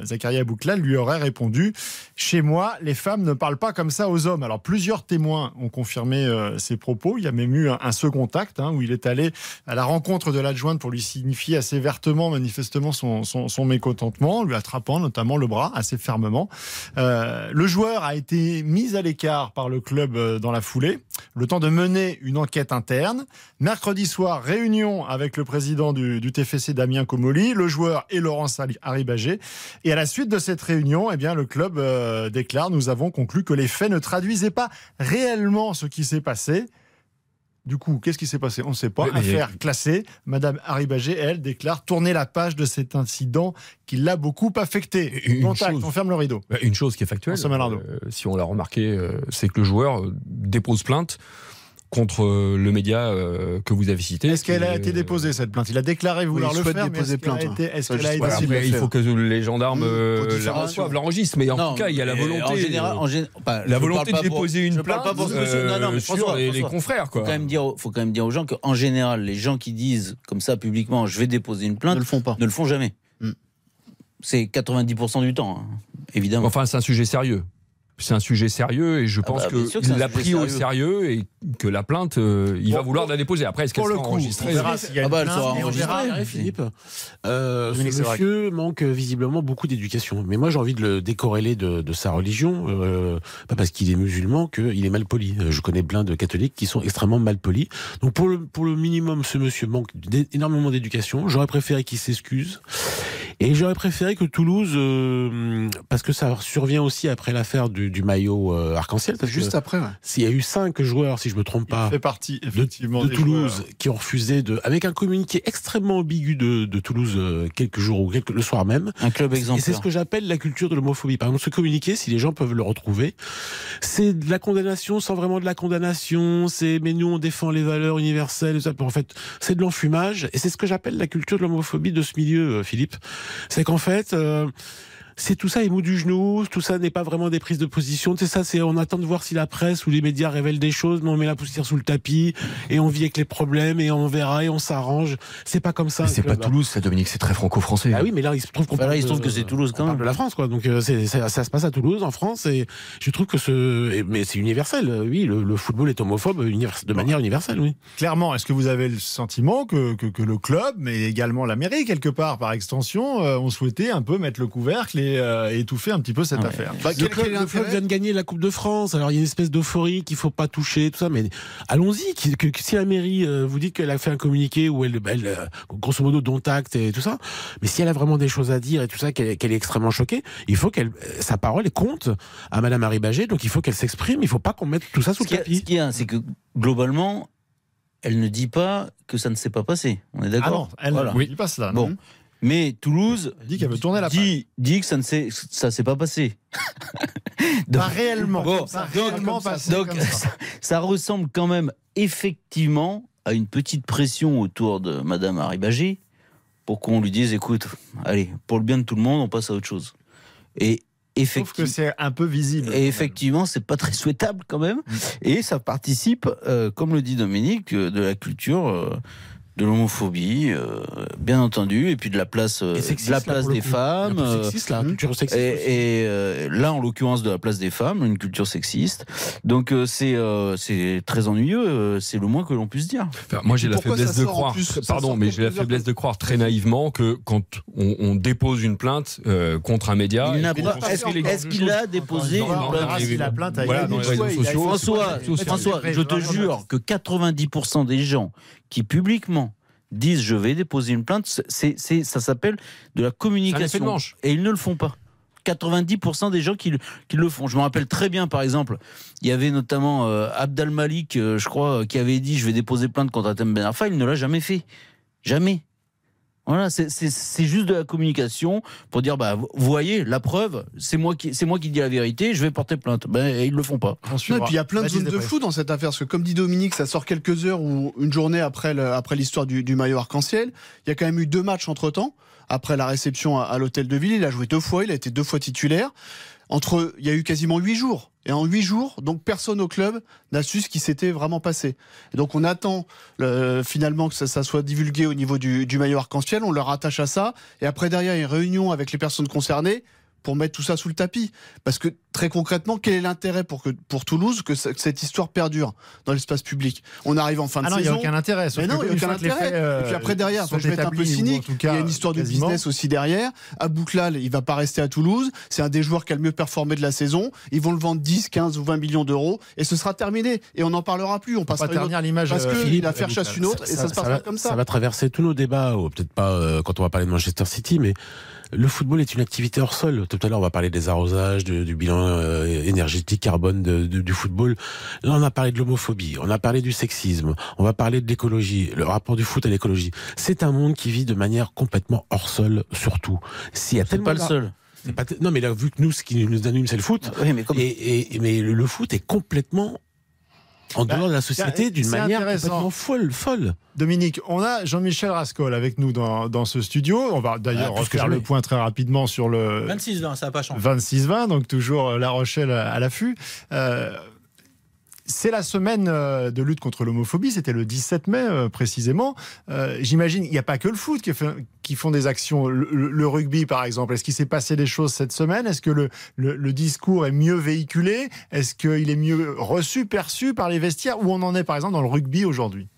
Zakaria Bouklal, lui aurait répondu Chez moi, les femmes ne parlent pas comme ça aux hommes. Alors plusieurs témoins ont confirmé euh, ces propos. Il y a même eu un, second acte hein, où il est allé à la rencontre de l'adjointe pour lui signifier assez vertement, manifestement, son mécontentement, lui attrapant notamment le bras assez fermement. Euh, le joueur a été mis à l'écart par le club euh, dans la foulée, le temps de mener une enquête interne. Mercredi soir, réunion avec le président du, TFC Damien Comoli, le joueur et Laurence Haribagé. Et à la suite de cette réunion, eh bien, le club euh, déclare Nous avons conclu que les faits ne traduisaient pas réellement ce qui s'est passé. Du coup, qu'est-ce qui s'est passé? On ne sait pas. Oui, Affaire classée. Madame Haribagé, elle, déclare tourner la page de cet incident qui l'a beaucoup affecté. Une Contact, chose- on ferme le rideau. Bah, Une chose qui est factuelle, euh, si on l'a remarqué, euh, c'est que le joueur euh, dépose plainte contre euh, le média euh, que vous avez cité. Est-ce qu'elle a été euh, déposée cette plainte? Il a déclaré vouloir le faire, mais déposer est-ce qu'elle a plainte, été- Est-ce Ça, qu'elle a été voilà, il faut que les gendarmes Mmh, euh, la reçoivent, l'enregistrent, mais en Non, tout cas, il y a la mais volonté. En général, euh, en gé- enfin, la volonté de pour- déposer une je parle plainte pas pour ce monsieur. Non, non, mais euh, François, sur les, les François, confrères. faut Quoi. quand même dire, aux- faut quand même dire aux gens qu'en général, les gens qui disent comme ça publiquement, je vais déposer une ne plainte, le font pas. ne le font jamais. Mm. C'est 90% du temps, hein, évidemment. Enfin, c'est un sujet sérieux. C'est un sujet sérieux et je pense bah, sûr que c'est qu'il l'a pris au sérieux. et que la plainte, euh, il va Pour- vouloir la déposer. Après, est-ce qu'elle Pour le sera coup, enregistrée on verra s'il y a Ah une bah, plainte, on enregistrée. verra- Ouais, Philippe. Euh, ce monsieur manque euh, visiblement beaucoup d'éducation. Mais moi, j'ai envie de le décorréler de, de sa religion, euh, pas parce qu'il est musulman qu'il est mal poli. Je connais plein de catholiques qui sont extrêmement mal polis. Donc, pour le, pour le minimum, ce monsieur manque énormément d'éducation. J'aurais préféré qu'il s'excuse. Et j'aurais préféré que Toulouse, euh, parce que ça survient aussi après l'affaire du, du maillot euh, arc-en-ciel, Juste après, ouais. s'il y a eu cinq joueurs, si je me trompe pas, Il fait partie, de, effectivement, de Toulouse joueurs. qui ont refusé de, avec un communiqué extrêmement ambigu de, de Toulouse euh, quelques jours ou quelques, le soir même. Un club Et c'est exemplaire. ce que j'appelle la culture de l'homophobie. Par exemple, ce communiqué, si les gens peuvent le retrouver, c'est de la condamnation sans vraiment de la condamnation. C'est mais nous on défend les valeurs universelles. et ça. En fait, c'est de l'enfumage. Et c'est ce que j'appelle la culture de l'homophobie de ce milieu, euh, Philippe. C'est qu'en fait. C'est tout ça émou du genou, tout ça n'est pas vraiment des prises de position. C'est ça, c'est on attend de voir si la presse ou les médias révèlent des choses, mais on met la poussière sous le tapis et on vit avec les problèmes et on verra et on s'arrange. C'est pas comme ça. C'est pas. Toulouse, ça, Dominique, c'est très franco-français. Ah oui, mais là il se trouve qu'on Enfin, il se trouve que c'est Toulouse quand on parle même. de la France, quoi. Donc euh, c'est, c'est- ça se passe à Toulouse, en France, et je trouve que ce, mais c'est universel. Oui, le, le football est homophobe de manière universelle, oui. Clairement, est-ce que vous avez le sentiment que, que, que le club, mais également la mairie, quelque part, par extension, euh, ont souhaité un peu mettre le couvercle et euh, étouffer un petit peu cette Ah ouais. affaire Bah, Le club, le vient de gagner la Coupe de France. Alors il y a une espèce d'euphorie qu'il faut pas toucher, tout ça. Mais allons-y. qui- que- que si la mairie euh, vous dit qu'elle a fait un communiqué où elle, elle euh, grosso modo, dont acte et tout ça. Mais si elle a vraiment des choses à dire et tout ça, qu'elle est extrêmement choquée, il faut qu'elle, sa parole compte à Madame Harry Bagé. Donc il faut qu'elle s'exprime. Il faut pas qu'on mette tout ça sous Ce le a- ce tapis. qu'il y a, c'est que globalement, elle ne dit pas que ça ne s'est pas passé. On est Ah non, d'accord elle Voilà. ne dit pas cela. Bon. Mais Toulouse dit qu'elle veut tourner la dit, dit que ça ne s'est ça s'est pas passé. Donc- Pas réellement. Bon, Pas donc- réellement passé Donc comme ça. ça, ça ressemble quand même effectivement à une petite pression autour de Madame Haribagé pour qu'on lui dise écoute, allez, pour le bien de tout le monde, on passe à autre chose. Et Je trouve que c'est un peu visible. et effectivement, c'est pas très souhaitable quand même. Et ça participe, euh, comme le dit Dominique, euh, de la culture euh, de l'homophobie, euh, bien entendu, et puis de la place, euh, sexiste, de la là, place le des coup. femmes. Euh, sexiste, là, culture sexiste. et, et, euh, là, en l'occurrence, de la place des femmes, une culture sexiste. Donc euh, c'est euh, c'est très ennuyeux. euh, c'est le moins que l'on puisse dire. Enfin, moi, j'ai la faiblesse de croire. plus? Pardon, mais j'ai la faiblesse de croire très naïvement que quand on, on dépose une plainte euh, contre un média, Il n'a et pas- qu'on Est-ce qu'il a déposé une plainte la. François, François, je te jure que 90% des gens qui publiquement disent je vais déposer une plainte, c'est, c'est, ça s'appelle de la de communication. Et ils ne le font pas. 90% des gens qui, le- qui le font. Je me rappelle très bien, par exemple, il y avait notamment euh, Abdal Malik, euh, je crois, euh, qui avait dit je vais déposer plainte contre Atem Ben Arfa. Il ne l'a jamais fait. Jamais. Voilà, c'est- juste de la communication pour dire bah vous voyez la preuve, c'est moi qui c'est moi qui dis la vérité, je vais porter plainte. Ben et ils le font pas. Non, et puis il y a plein de zones de flou dans cette affaire, parce que comme dit Dominique, ça sort quelques heures ou une journée après le- après l'histoire du, du maillot arc-en-ciel. Il y a quand même eu deux matchs entre temps. Après la réception à, à l'hôtel de ville, il a joué deux fois, il a été deux fois titulaire. Entre, il y a eu quasiment huit jours. Et en huit jours, donc personne au club n'a su ce qui s'était vraiment passé. Et donc on attend le- finalement que ça, ça soit divulgué au niveau du, du maillot arc-en-ciel. On le rattache à ça. Et après derrière, il y a une réunion avec les personnes concernées pour mettre tout ça sous le tapis. Parce que très concrètement, quel est l'intérêt pour, que, pour Toulouse que, ce- que cette histoire perdure dans l'espace public? On arrive en fin de Ah non, il n'y a saison. aucun intérêt. Mais non, il n'y a aucun intérêt. euh, et puis après derrière, je vais être un peu cynique, il y a une histoire de business aussi derrière. Abouklal, il va pas rester à Toulouse. C'est un des joueurs qui a le mieux performé de la saison. Ils vont le vendre 10, 15 ou 20 millions d'euros et ce sera terminé. Et on n'en parlera plus. On Pas passera autre- ternir l'image. Parce euh, que Philippe, il a faire chasse une autre et ça, se passera comme ça. Ça va traverser tous nos débats, ou peut-être pas euh, quand on va parler de Manchester City, mais le football est une activité hors sol. Tout à l'heure, on va parler des arrosages, du bilan euh, énergétique, carbone de- de- du football. Là, on a parlé de l'homophobie, on a parlé du sexisme, on va parler de l'écologie, le rapport du foot à l'écologie. C'est un monde qui vit de manière complètement hors sol, surtout. S'il y a tellement pas le seul. pas Non, mais là, vu que nous, ce qui nous anime, c'est le foot. Oui, mais comme Et, et- mais le foot est complètement en Bah, dehors de la société c'est d'une manière complètement folle, folle. Dominique, on a Jean-Michel Rascol avec nous dans, dans ce studio. On va d'ailleurs Ah, refaire le point très rapidement sur le 26-20, ça n'a pas changé. 26-20, donc toujours euh, La Rochelle à, à l'affût. Euh, c'est la semaine euh, de lutte contre l'homophobie, c'était le 17 mai euh, précisément. Euh, J'imagine, il n'y a pas que le foot qui, fait- font des actions. Le, rugby, par exemple, est-ce qu'il s'est passé des choses cette semaine? Est-ce que le, le- discours est mieux véhiculé? Est-ce qu'il est mieux reçu, perçu par les vestiaires? Où on en est, par exemple, dans le rugby aujourd'hui?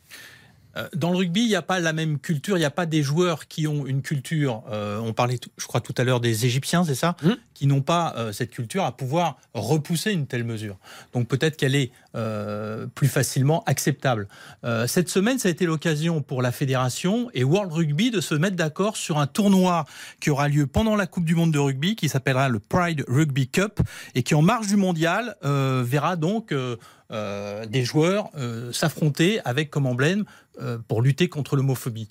Dans le rugby, il n'y a pas la même culture, il n'y a pas des joueurs qui ont une culture, euh, on parlait, je crois tout à l'heure des Égyptiens, c'est ça Mhm. Qui n'ont pas euh, cette culture à pouvoir repousser une telle mesure. Donc peut-être qu'elle est euh, plus facilement acceptable. Euh, cette semaine, ça a été l'occasion pour la fédération et World Rugby de se mettre d'accord sur un tournoi qui aura lieu pendant la Coupe du Monde de rugby, qui s'appellera le Pride Rugby Cup, et qui en marge du mondial euh, verra donc... euh, des joueurs euh, s'affronter avec comme emblème euh, pour lutter contre l'homophobie.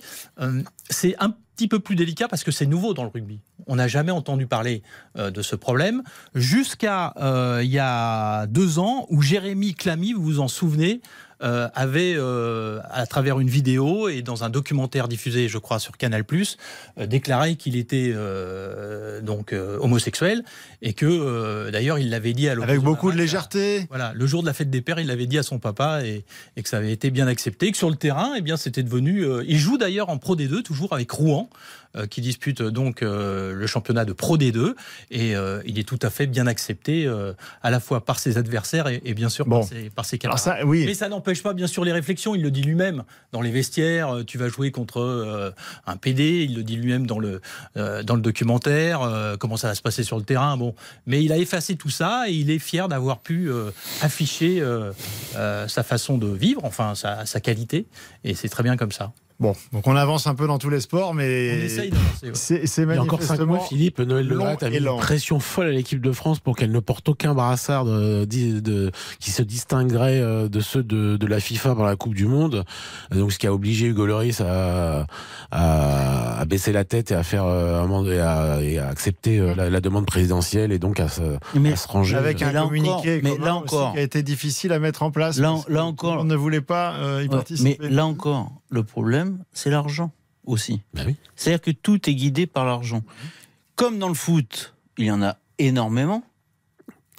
C'est un petit peu plus délicat parce que c'est nouveau dans le rugby. On n'a jamais entendu parler de ce problème jusqu'à il y a deux ans où Jérémy Clamy, vous vous en souvenez, euh, avait, euh, à travers une vidéo et dans un documentaire diffusé, je crois, sur Canal+, euh, déclaré qu'il était euh, donc euh, homosexuel et que, d'ailleurs, il l'avait dit à l'occasion Avec beaucoup de légèreté voilà, le jour de la fête des pères, il l'avait dit à son papa et, et que ça avait été bien accepté. Et que sur le terrain, eh bien, c'était devenu. il joue d'ailleurs en Pro D2, toujours avec Rouen, qui dispute donc le championnat de Pro D2. Et il est tout à fait bien accepté, à la fois par ses adversaires et, et bien sûr Bon. par ses, par ses camarades. ça, oui. Mais ça n'empêche pas, bien sûr, les réflexions. Il le dit lui-même dans les vestiaires. euh, Tu vas jouer contre euh, un PD. Il le dit lui-même dans le euh, dans le documentaire. comment ça va se passer sur le terrain. Bon, mais il a effacé tout ça et il est fier d'avoir pu afficher sa façon de vivre, enfin sa, sa qualité. Et c'est très bien comme ça. Bon, donc on avance un peu dans tous les sports, mais On essaye d'avancer. ouais. c'est c'est Il y a encore cinq mois, Philippe, Noël Le a mis une pression folle à l'équipe de France pour qu'elle ne porte aucun brassard de, de- de- qui se distinguerait euh, de ceux de, de la FIFA pour la Coupe du Monde. Donc, ce qui a obligé Hugo Lloris à, à, à baisser la tête et à faire euh, un mandat- et à, et à accepter euh, la, la demande présidentielle et donc à se, Mais à se ranger. avec un là communiqué encore, mais là aussi encore. qui a été difficile à mettre en place. Là- encore. monde ne voulait pas euh, y participer. mais là encore, le problème, c'est l'argent aussi. Oui. C'est-à-dire que tout est guidé par l'argent. Comme dans le foot, il y en a énormément.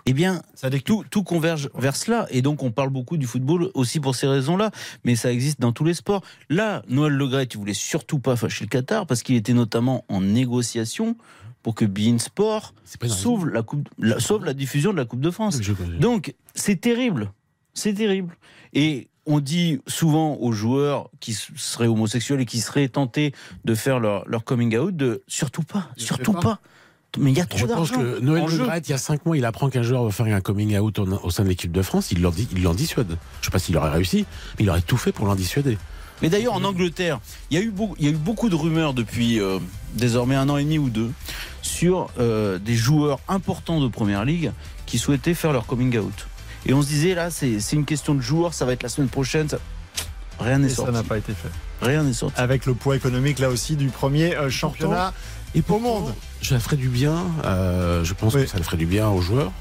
eh bien, tout, tout converge vers cela. Et donc, on parle beaucoup du football aussi pour ces raisons-là. Mais ça existe dans tous les sports. Là, Noël Legret, il voulait surtout pas fâcher le Qatar parce qu'il était notamment en négociation pour que Bein Sport sauve la, coupe, la, sauve la diffusion de la Coupe de France. Donc, c'est terrible. C'est terrible. Et on dit souvent aux joueurs qui seraient homosexuels et qui seraient tentés de faire leur, leur coming out de surtout pas, surtout pas. Mais il y a trop d'argent. Je pense que Noël Le il y a 5 mois, il apprend qu'un joueur va faire un coming out au sein de l'équipe de France. Il l'en dissuade. Je ne sais pas s'il aurait réussi, mais il aurait tout fait pour l'en dissuader. Mais d'ailleurs, en Angleterre, il y, a eu beaucoup, il y a eu beaucoup de rumeurs depuis euh, désormais un an et demi ou deux sur euh, des joueurs importants de Première Ligue qui souhaitaient faire leur coming out. Et on se disait, là, c'est une question de jours, ça va être la semaine prochaine. Rien n'est sorti. Ça n'a pas été fait. Rien n'est sorti. Avec le poids économique, là aussi, du premier euh, championnat. Et pour monde. Ça ferait du bien, euh, je pense que ça ferait du bien aux joueurs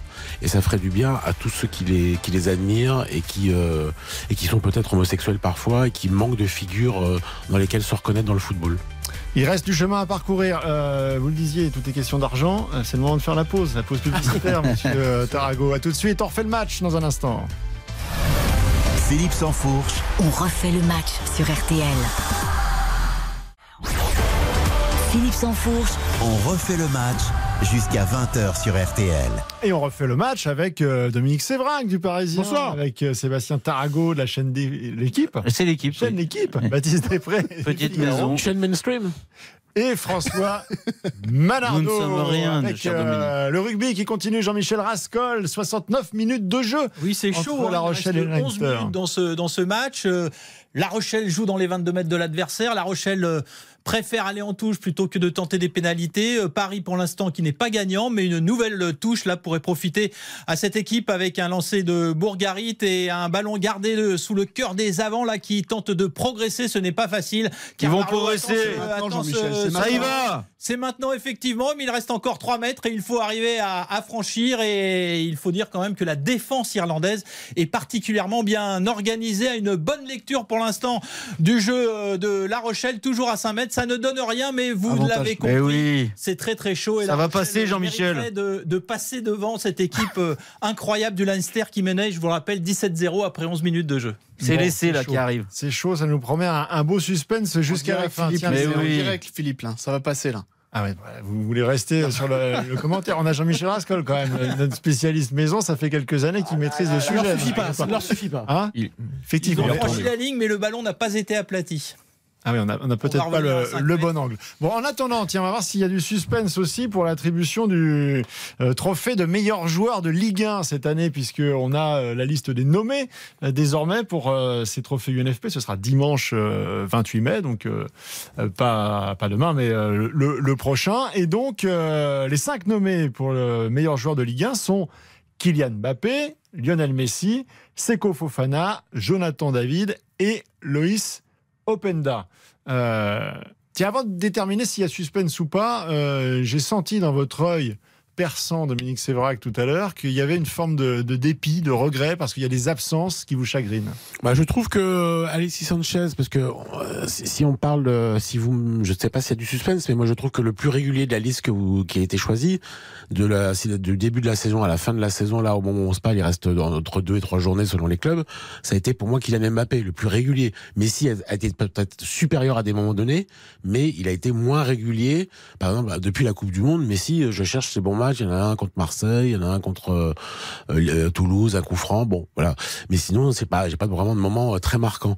et ça ferait du bien à tous ceux qui les, qui les admirent et qui, euh, et qui sont peut-être homosexuels parfois et qui manquent de figures euh, dans lesquelles se reconnaître dans le football. Il reste du chemin à parcourir. vous le disiez, tout est question d'argent. C'est le moment de faire la pause, la pause publicitaire, monsieur Tarago. À tout de suite, on refait le match dans un instant. Philippe Sansfourche. On refait le match sur RTL. Philippe Sansfourche. On refait le match jusqu'à 20h sur RTL. Et on refait le match avec euh, Dominique Sévrac du Parisien. Bonsoir. Avec euh, Sébastien Tarago de la chaîne L'équipe. C'est l'équipe. Chaîne L'équipe. Baptiste Després. Petite maison. Chaîne mainstream et François Manardo. Nous ne rien, avec euh, le rugby qui continue. Jean-Michel Rascol, 69 minutes de jeu. Oui, c'est chaud. La Rochelle il et 11 minutes dans ce, dans ce match. La Rochelle joue dans les 22 mètres de l'adversaire. La Rochelle préfère aller en touche plutôt que de tenter des pénalités. Euh, Paris pour l'instant qui n'est pas gagnant, mais une nouvelle touche là pourrait profiter à cette équipe avec un lancer de Bourgarit et un ballon gardé sous le cœur des avants là qui tente de progresser. Ce n'est pas facile. Ils vont progresser. ça y va. C'est maintenant effectivement, mais il reste encore 3 mètres et il faut arriver à, à, franchir. Et il faut dire quand même que la défense irlandaise est particulièrement bien organisée, a une bonne lecture pour l'instant du jeu euh, de La Rochelle, toujours à 5 mètres. Ça ne donne rien, mais vous l'avez compris. Oui. C'est très très chaud. Et ça va passer, Jean-Michel. De, de, passer devant cette équipe euh, incroyable du Leinster qui menait, je vous le rappelle, 17-0 après 11 minutes de jeu. C'est l'essai là qui arrive. C'est chaud, ça nous promet un, beau suspense jusqu'à la fin. Philippe, mais oui. direct, Philippe, là. ça va passer là. Ah ouais, vous voulez rester sur le, commentaire. On a Jean-Michel Rascol quand même, notre spécialiste maison. Ça fait quelques années qu'il maîtrise le sujet. Ça ne suffit pas. Ça ne leur suffit pas. Hein Effectivement. Il a franchi la ligne, mais le ballon n'a pas été aplati. Ah oui, on n'a peut-être pas le, bon angle. Bon, en attendant, tiens, on va voir s'il y a du suspense aussi pour l'attribution du euh, trophée de meilleur joueur de Ligue 1 cette année, puisqu'on a euh, la liste des nommés euh, désormais pour ces trophées UNFP. Ce sera dimanche 28 mai, donc pas, pas demain, mais le, le, prochain. Et donc, les cinq nommés pour le meilleur joueur de Ligue 1 sont Kylian Mbappé, Lionel Messi, Seko Fofana, Jonathan David et Loïs Openda. Euh, tiens, avant de déterminer s'il y a suspense ou pas, euh, j'ai senti dans votre œil perçant, Dominique Sévrac, tout à l'heure, qu'il y avait une forme de, dépit, de regret, parce qu'il y a des absences qui vous chagrinent. Bah, je trouve que Alexis Sanchez, parce que euh, si on parle, si vous, je ne sais pas s'il y a du suspense, mais moi je trouve que le plus régulier de la liste qui a été choisi, de la, du début de la saison à la fin de la saison, là au moment où on se parle, il reste entre deux et trois journées selon les clubs, ça a été pour moi Kylian Mbappé, le plus régulier. Messi a, été peut-être supérieur à des moments donnés, mais il a été moins régulier. Par exemple, depuis la Coupe du Monde, Messi, je cherche ses bons matchs, il y en a un contre Marseille, il y en a un contre euh, euh, Toulouse, un coup franc, bon, voilà. Mais sinon, c'est pas, j'ai pas vraiment de moment euh, très marquant.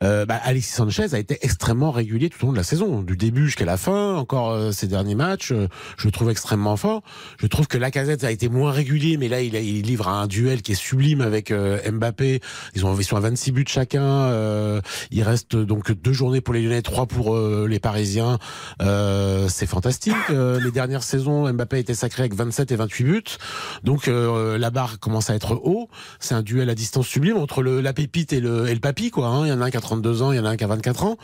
Bah, Alexis Sanchez a été extrêmement régulier tout au long de la saison, du début jusqu'à la fin. Encore ces derniers matchs, je le trouve extrêmement fort. Je trouve que Lacazette a été moins régulier, mais là, il, livre un duel qui est sublime avec Mbappé. Ils ont, ils sont à 26 buts chacun. il reste donc deux journées pour les Lyonnais, trois pour les Parisiens. c'est fantastique. les dernières saisons, Mbappé a été sacré avec 27 et 28 buts. Donc euh, la barre commence à être haut. C'est un duel à distance sublime entre le, la pépite et le, et le papy, quoi. Hein. Il y en a un qui a 32 ans, il y en a un qui a 24 ans.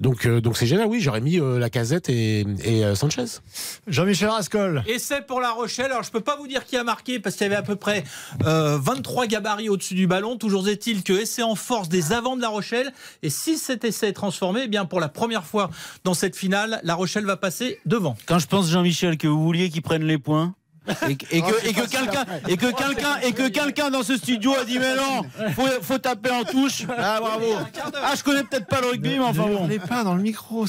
Donc euh, donc c'est génial. Oui, j'aurais mis euh, la casette et, et Sanchez. Jean-Michel Rascol. Essai pour La Rochelle. Alors je peux pas vous dire qui a marqué parce qu'il y avait à peu près 23 gabarits au-dessus du ballon. Toujours est-il que essai en force des avants de La Rochelle. Et si cet essai est transformé, eh bien pour la première fois dans cette finale, La Rochelle va passer devant. Quand je pense Jean-Michel que vous vouliez qu'il prenne les points Et, que- et Oh, que, c'est et que facile quelqu'un et que quelqu'un et que quelqu'un dans ce studio a dit mais non, faut, faut taper en touche. Ah bravo. Ah je connais peut-être pas le rugby, mais enfin bon. hurlez pas dans le micro,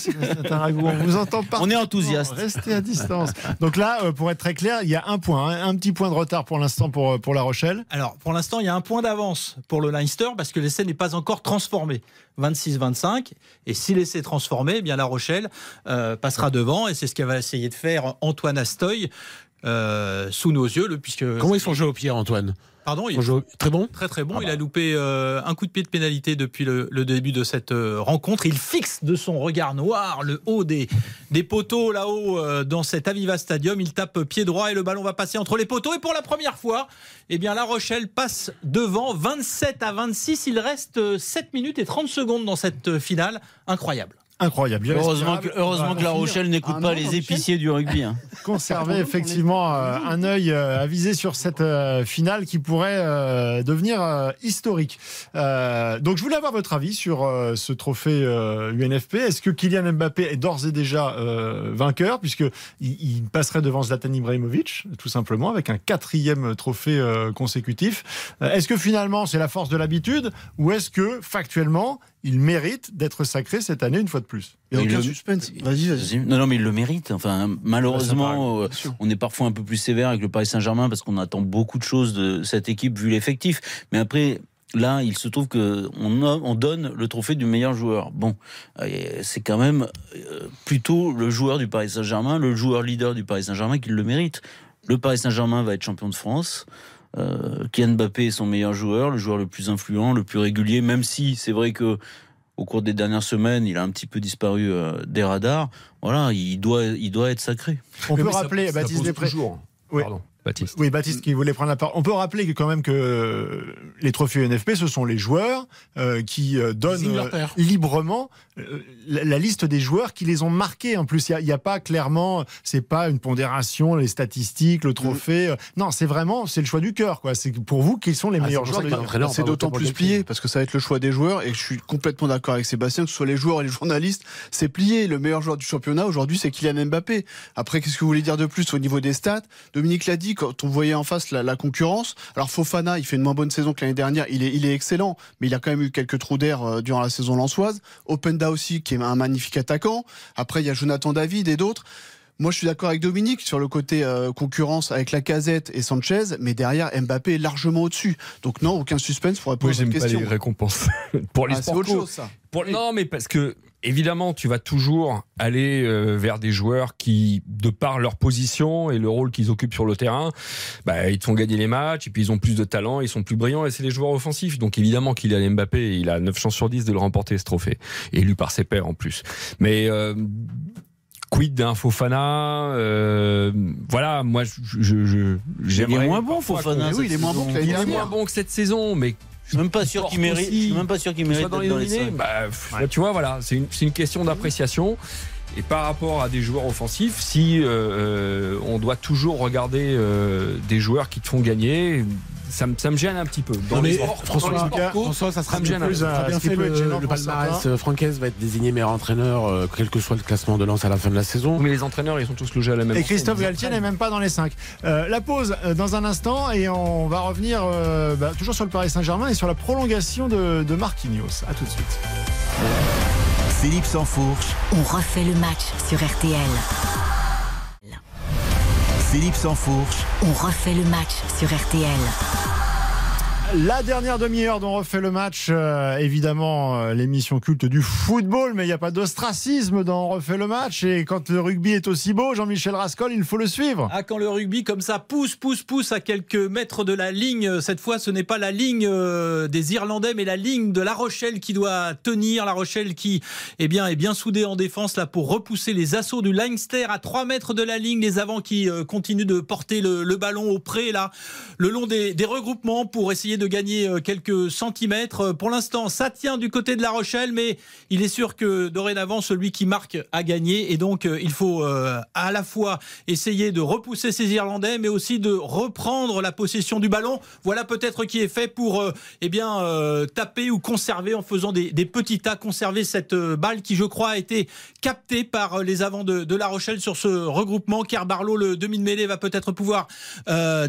Tarago. On vous entend pas. On est enthousiaste. Restez à distance. Donc là, euh, pour être très clair, il y a un point, hein, un petit point de retard pour l'instant pour, euh, pour La Rochelle. Alors, pour l'instant, il y a un point d'avance pour le Leinster parce que l'essai n'est pas encore transformé. 26-25. Et si l'essai est transformé, eh bien La Rochelle euh, passera devant. Et c'est ce qu'a va essayer de faire Antoine Astoy euh, sous nos yeux. Le, puisque Comment ils sont joués au pied, Antoine Pardon, il au- Très bon Très très bon. Ah il bah. a loupé euh, un coup de pied de pénalité depuis le, le début de cette euh, rencontre. Il fixe de son regard noir le haut des, des poteaux là-haut euh, dans cet Aviva Stadium. Il tape pied droit et le ballon va passer entre les poteaux. Et pour la première fois, eh bien, La Rochelle passe devant 27 à 26. Il reste euh, 7 minutes et 30 secondes dans cette finale. Incroyable. Incroyable. Heureusement que, heureusement La. Rochelle n'écoute un pas les épiciers du rugby. hein. conserver effectivement euh, un œil euh, avisé sur cette euh, finale qui pourrait euh, devenir euh, historique. Euh, donc je voulais avoir votre avis sur euh, ce trophée euh, UNFP. Est-ce que Kylian Mbappé est d'ores et déjà euh, vainqueur puisque il, il passerait devant Zlatan Ibrahimovic tout simplement avec un quatrième trophée euh, consécutif. Euh, est-ce que finalement c'est la force de l'habitude ou est-ce que factuellement il mérite d'être sacré cette année une fois de plus Il n'y a aucun le- suspense. Vas-y, vas-y. Non, non, mais il le mérite. Enfin, malheureusement, euh, on est parfois un peu plus sévère avec le Paris Saint-Germain parce qu'on attend beaucoup de choses de cette équipe vu l'effectif. Mais après, là, il se trouve que on, a- on donne le trophée du meilleur joueur. Bon, euh, c'est quand même euh, plutôt le joueur du Paris Saint-Germain, le joueur leader du Paris Saint-Germain qui le mérite. Le Paris Saint-Germain va être champion de France. Euh, Kylian Mbappé est son meilleur joueur, le joueur le plus influent, le plus régulier, même si c'est vrai que au cours des dernières semaines, il a un petit peu disparu euh, des radars. Voilà, il doit, il doit être sacré. On Mais peut rappeler, ça Baptiste Després. toujours. Oui. Pardon, Baptiste. Oui, Baptiste qui voulait prendre la parole. On peut rappeler que quand même que euh, les trophées UNFP, ce sont les joueurs euh, qui donnent euh, librement euh, la, la liste des joueurs qui les ont marqués. En plus, il n'y a, pas clairement, c'est pas une pondération, les statistiques, le trophée. euh, Non, c'est vraiment, c'est le choix du cœur. quoi. C'est pour vous qu'ils sont les Ah, meilleurs joueurs. C'est d'autant plus plié parce que ça va être le choix des joueurs et je suis complètement d'accord avec Sébastien que ce soit les joueurs et les journalistes, c'est plié. Le meilleur joueur du championnat aujourd'hui, c'est Kylian Mbappé. Après, qu'est-ce que vous voulez dire de plus au niveau des stats? Dominique l'a dit quand on voyait en face la, la concurrence. Alors Fofana, il fait une moins bonne saison que l'année dernière. Il est, il est excellent, mais il a quand même eu quelques trous d'air euh, durant la saison lançoise. Aussi, qui est un magnifique attaquant. Après, il y a Jonathan David et d'autres. Moi, je suis d'accord avec Dominique sur le côté euh, concurrence avec la Casette et Sanchez, mais derrière, Mbappé est largement au-dessus. Donc non, aucun suspense pour répondre Moi, à j'aime votre pas question. les récompenses. Pour les Ah, sports autre chose, ça. Pour- Non, mais parce que évidemment, tu vas toujours aller euh, vers des joueurs qui, de par leur position et le rôle qu'ils occupent sur le terrain, bah, ils te font gagner les matchs et puis ils ont plus de talent, ils sont plus brillants et c'est les joueurs offensifs. Donc évidemment qu'il a Mbappé, il a 9 chances sur 10 de le remporter ce trophée, élu par ses pairs en plus. Mais euh, quid d'un Fofana euh, Voilà, moi, je, je, je- Il est moins bon, Fofana. Oui, il est moins bon que Il est moins bon que cette saison, mais Je suis même pas sûr qu'il mérite. Je suis même pas sûr qu'il mérite dans les dans les. Bah, Tu vois, voilà, c'est une, c'est une question d'appréciation. Et par rapport à des joueurs offensifs, si euh, euh, on doit toujours regarder euh, des joueurs qui te font gagner, ça, me- ça me gêne un petit peu. Dans Non, les mais sports, François, dans les sports co, François, ça sera ça me gêne plus, euh, Ça bien fait le, palmarès. Euh, Francaise va être désigné meilleur entraîneur, euh, quel que soit le classement de lance à la fin de la saison. Mais les entraîneurs, ils sont tous logés à la même Et. Christophe Galtier n'est même pas dans les 5. la pause euh, dans un instant et on va revenir euh, bah, toujours sur le Paris Saint-Germain et sur la prolongation de, de Marquinhos. À tout de suite. Philippe Sansfourche, On refait le match sur RTL. Philippe Sansfourche, On refait le match sur RTL. La dernière demi-heure dont on refait le match, euh, évidemment, euh, l'émission culte du football, mais il n'y a pas d'ostracisme dans On refait le match. Et quand le rugby est aussi beau, Jean-Michel Rascol, il faut le suivre. Ah, quand le rugby comme ça pousse, pousse, pousse à quelques mètres de la ligne, cette fois ce n'est pas la ligne euh, des Irlandais, mais la ligne de La Rochelle qui doit tenir. La Rochelle qui eh bien, est bien soudée en défense là pour repousser les assauts du Leinster à 3 mètres de la ligne. Les avants qui euh, continuent de porter le, le ballon au pré là, le long des, des regroupements pour essayer de gagner euh, quelques centimètres. Euh, Pour l'instant, ça tient du côté de La Rochelle, mais il est sûr que dorénavant, celui qui marque a gagné. Et donc, euh, il faut à la fois essayer de repousser ces Irlandais, mais aussi de reprendre la possession du ballon. Voilà peut-être qui est fait pour euh, eh bien, taper ou conserver en faisant des, petits tas, conserver cette balle qui, je crois, a été captée par les avants de, La Rochelle sur ce regroupement. Car Barlow, le demi de mêlée, va peut-être pouvoir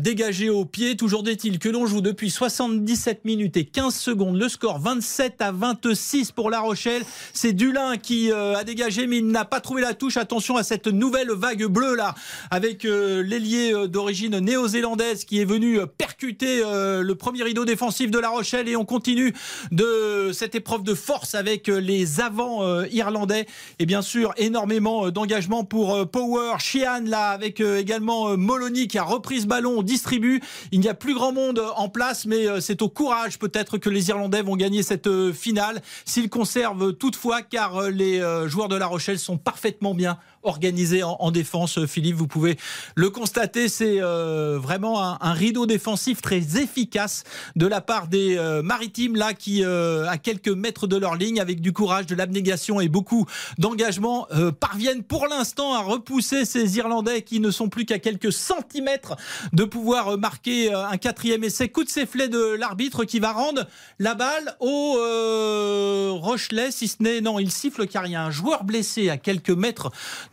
dégager au pied. Toujours est-il que l'on joue depuis 77 minutes et 15 secondes. Le score 27 à 26 pour La Rochelle. C'est Dulin qui euh, a dégagé, mais il n'a pas trouvé la touche. Attention à cette nouvelle vague bleue là, avec euh, l'ailier euh, d'origine néo-zélandaise qui est venu percuter le premier rideau défensif de La Rochelle. Et on continue de cette épreuve de force avec les avants irlandais. Et bien sûr, énormément d'engagement pour Power. Sheehan là, avec également Molony qui a repris ce ballon. On distribue. Il n'y a plus grand monde en place, mais euh, c'est au courage peut-être que les Irlandais vont gagner cette euh, finale. S'ils conservent toutefois, car euh, les joueurs de La Rochelle sont parfaitement bien organisés en, en défense. Philippe, vous pouvez le constater, c'est euh, vraiment un, rideau défensif très efficace de la part des euh, maritimes là qui, euh, à quelques mètres de leur ligne, avec du courage, de l'abnégation et beaucoup d'engagement, parviennent pour l'instant à repousser ces Irlandais qui ne sont plus qu'à quelques centimètres de pouvoir marquer un quatrième essai. Coup de sifflet de l'arbitre qui va rendre la balle au Rochelet, si ce n'est non, il siffle car il y a un joueur blessé à quelques mètres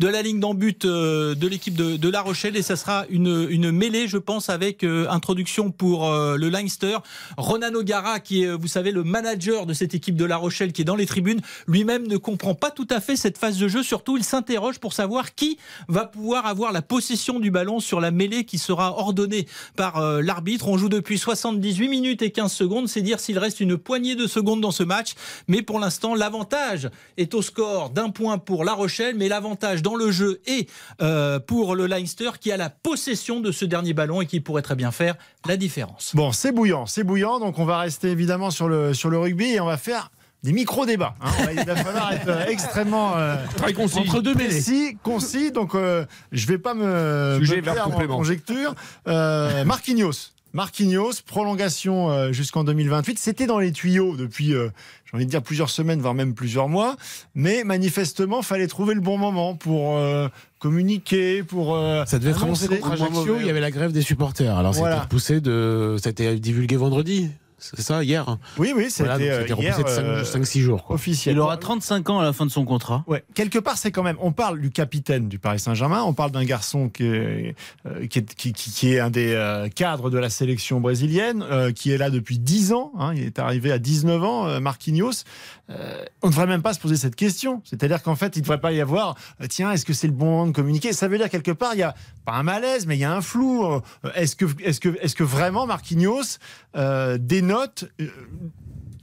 la ligne d'en euh, de l'équipe de, de La Rochelle et ça sera une, une mêlée, je pense, avec euh, introduction pour euh, le Leinster. Ronan O'Gara, qui est, vous savez, le manager de cette équipe de La Rochelle, qui est dans les tribunes, lui-même ne comprend pas tout à fait cette phase de jeu. Surtout, il s'interroge pour savoir qui va pouvoir avoir la possession du ballon sur la mêlée qui sera ordonnée par l'arbitre. On joue depuis 78 minutes et 15 secondes. C'est dire s'il reste une poignée de secondes dans ce match. Mais pour l'instant, l'avantage est au score d'un point pour La Rochelle, mais l'avantage dans le jeu est euh, pour le Leinster qui a la possession de ce dernier ballon et qui pourrait très bien faire la différence. Bon, c'est bouillant, c'est bouillant. Donc, on va rester évidemment sur le, sur le rugby et on va faire des micro-débats. hein. Il va falloir être euh, extrêmement euh, Très concis. entre deux précis, concis. Donc, euh, je vais pas me, Sujet me perdre en conjecture. Euh, Marquinhos. Marquinhos, prolongation euh, jusqu'en 2028. C'était dans les tuyaux depuis, euh, j'ai envie de dire, plusieurs semaines, voire même plusieurs mois. Mais manifestement, fallait trouver le bon moment pour euh, communiquer, pour. euh, Ça devait être annoncé annoncer. contre Ajaccio, il y avait la grève des supporters. Alors Voilà. c'était repoussé de. Ça a été divulgué vendredi, c'est ça, hier Oui, oui, c'était Voilà, donc ça a été euh, hier, de euh, 5-6 jours. Quoi. officiel. Il aura 35 ans à la fin de son contrat. Ouais, quelque part, c'est quand même. On parle du capitaine du Paris Saint-Germain. On parle d'un garçon qui est, euh, qui, est, qui, qui- qui est un des euh, cadres de la sélection brésilienne, euh, qui est là depuis 10 ans. hein. il est arrivé à 19 ans, euh, Marquinhos. Euh, on ne devrait même pas se poser cette question. C'est-à-dire qu'en fait, il ne devrait pas y avoir. euh, tiens, est-ce que c'est le bon moment de communiquer? Ça veut dire quelque part, il y a pas un malaise, mais il y a un flou. Euh, Est-ce que, est-ce que, est-ce que vraiment Marquinhos euh, dénote euh,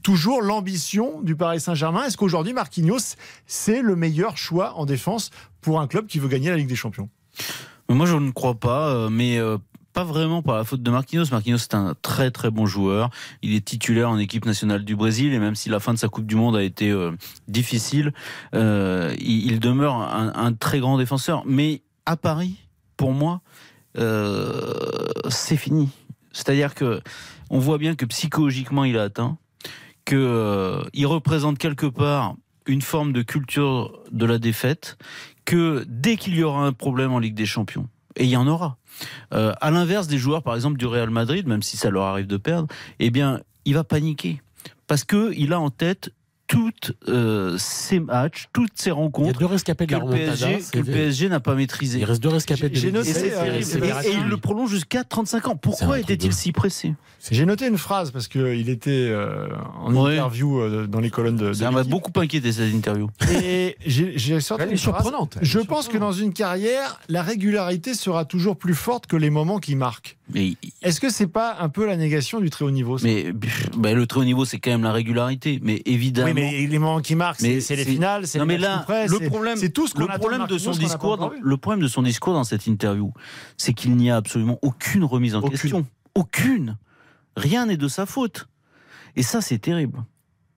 toujours l'ambition du Paris Saint-Germain. Est-ce qu'aujourd'hui, Marquinhos, c'est le meilleur choix en défense pour un club qui veut gagner la Ligue des Champions? Moi, je ne crois pas, euh, mais euh, pas vraiment par la faute de Marquinhos. Marquinhos, c'est un très très bon joueur. Il est titulaire en équipe nationale du Brésil et même si la fin de sa Coupe du Monde a été difficile, il, demeure un, très grand défenseur. Mais à Paris, pour moi, c'est fini. C'est-à-dire que on voit bien que psychologiquement, il a atteint, que euh, représente quelque part une forme de culture de la défaite, que dès qu'il y aura un problème en Ligue des Champions, et il y en aura, euh, à l'inverse des joueurs, par exemple, du Real Madrid, même si ça leur arrive de perdre, eh bien, il va paniquer. Parce que il a en tête toutes euh, ces matchs, toutes ces Il y a rencontres deux rescapés de que la le remontada. PSG, que c'est le vrai. PSG n'a pas maîtrisé. Il reste deux rescapés de J'ai Et noté, euh, Et- il le prolonge jusqu'à 35 ans. Pourquoi était-il si pressé J'ai noté une phrase parce qu'il était euh, en Ouais. interview euh, dans les colonnes de. Ça m'a beaucoup inquiété cette interview. Et j'ai sorti Elle est une surprenante. Je pense que dans une carrière, la régularité sera toujours plus forte que les moments qui marquent. Est-ce que c'est pas un peu la négation du très haut niveau mais bah, le très haut niveau, c'est quand même la régularité. Mais évidemment. Oui, mais les moments qui marquent, c'est les finales, c'est Non les là, près, le problème, c'est tout ce qu'on le problème de son discours, dans, le problème de son discours dans cette interview, c'est qu'il n'y a absolument aucune remise en Aucune. question, aucune. Rien n'est de sa faute. Et ça, c'est terrible.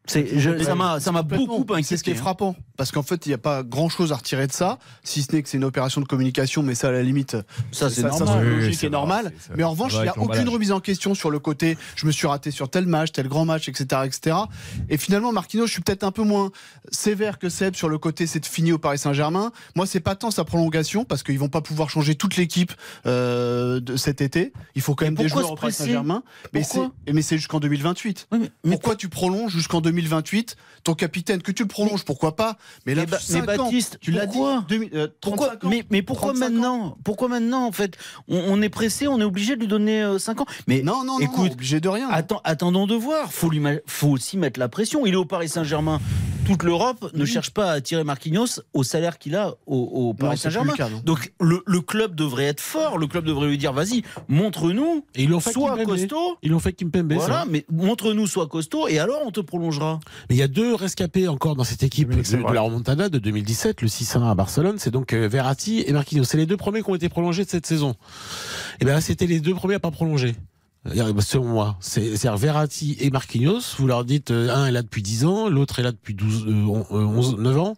C'est, je- ça m'a, ça m'a beaucoup inquiété. C'est ce qui est hein. frappant. Parce qu'en fait, il n'y a pas grand chose à retirer de ça, si ce n'est que c'est une opération de communication, mais ça, à la limite, Ça, c'est normal. c'est Oui, oui, logique c'est et normal. vrai, c'est- Mais en revanche, va il n'y a aucune remise en question sur le côté je me suis raté sur tel match, tel grand match, etc. etc. Et finalement, Marquinhos, je suis peut-être un peu moins sévère que Seb sur le côté c'est fini au Paris Saint-Germain. Moi, c'est pas tant sa prolongation, parce qu'ils vont pas pouvoir changer toute l'équipe euh, de cet été. Il faut quand même des pourquoi joueurs se au Paris presser? Saint-Germain. Mais c'est Pourquoi? mais c'est jusqu'en 2028. Oui, mais, mais Pourquoi tu prolonges jusqu'en 2028 ton capitaine Que tu le prolonges, pourquoi pas Mais là, Mais, mais ans, Baptiste, tu l'as dit, pourquoi 2000, euh, Pourquoi 35 ans. mais, mais pourquoi 35 ans. maintenant Pourquoi maintenant en fait? On, on est pressé, on est obligé de lui donner 5 ans. Mais Non, non, non, écoute, non, obligé de rien. attends, attendons de voir. Faut lui, faut aussi mettre la pression. Il est au Paris Saint-Germain. Toute l'Europe ne cherche pas à tirer Marquinhos au salaire qu'il a au, Paris Saint-Germain. Donc le, le club devrait être fort. Le club devrait lui dire vas-y, montre-nous, Et ils l'ont fait sois Kimpembe. costaud. Ils l'ont fait Kimpembe. Voilà, ça. mais montre-nous, sois costaud, et alors on te prolongera. Mais il y a deux rescapés encore dans cette équipe Oui, de, de la remontada de 2017, le 6-1 à Barcelone. C'est donc euh, Verratti et Marquinhos. C'est les deux premiers qui ont été prolongés de cette saison. Et bien là, c'était les deux premiers à pas prolonger. Euh, Selon moi, c'est c'est-à-dire Verratti et Marquinhos, vous leur dites, euh, un est là depuis 10 ans, l'autre est là depuis 12, euh, on- euh, 11, 9 ans,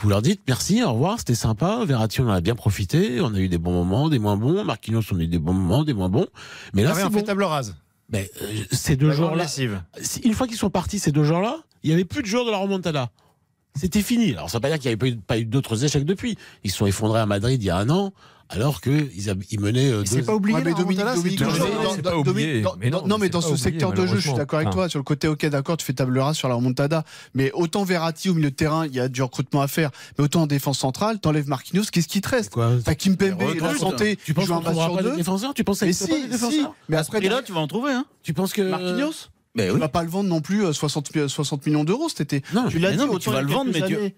vous leur dites merci, au revoir, c'était sympa, Verratti on en a bien profité, on a eu des bons moments, des moins bons, Marquinhos on a eu des bons moments, des moins bons, mais là Ah c'est on fait bon. table rase. Mais, euh, ces deux joueurs-là, une fois qu'ils sont partis, ces deux joueurs-là, il n'y avait plus de joueurs de la remontada. C'était fini. Alors, ça ne veut pas dire qu'il n'y avait pas eu, eu d'autres échecs depuis. Ils se sont effondrés à Madrid il y a un an, alors qu'ils ils menaient. euh, C'est deux- pas oublié. Ouais, mais Dominique, Dominique, c'est Non, c'est Dominique, mais non, non, mais dans c'est ce secteur oublié, de jeu, je suis d'accord avec toi. Sur le côté, ok, d'accord, tu fais table rase sur la remontada. Mais autant Verratti au milieu de terrain, il y a du recrutement à faire. Mais autant en défense centrale, t'enlèves Marquinhos, qu'est-ce qui te reste T'as Kimpembe, la santé, Tu penses joue qu'on un match sur deux. défenseurs Tu penses Mais qu'il si, Mais À ce après, prix-là, tu vas en trouver, hein Tu penses que Marquinhos Ben Tu oui. vas pas le vendre non plus euh, 60, mi- 60 millions d'euros cet été. Non, tu l'as mais dit, non, mais tu vas le vendre, mais tu-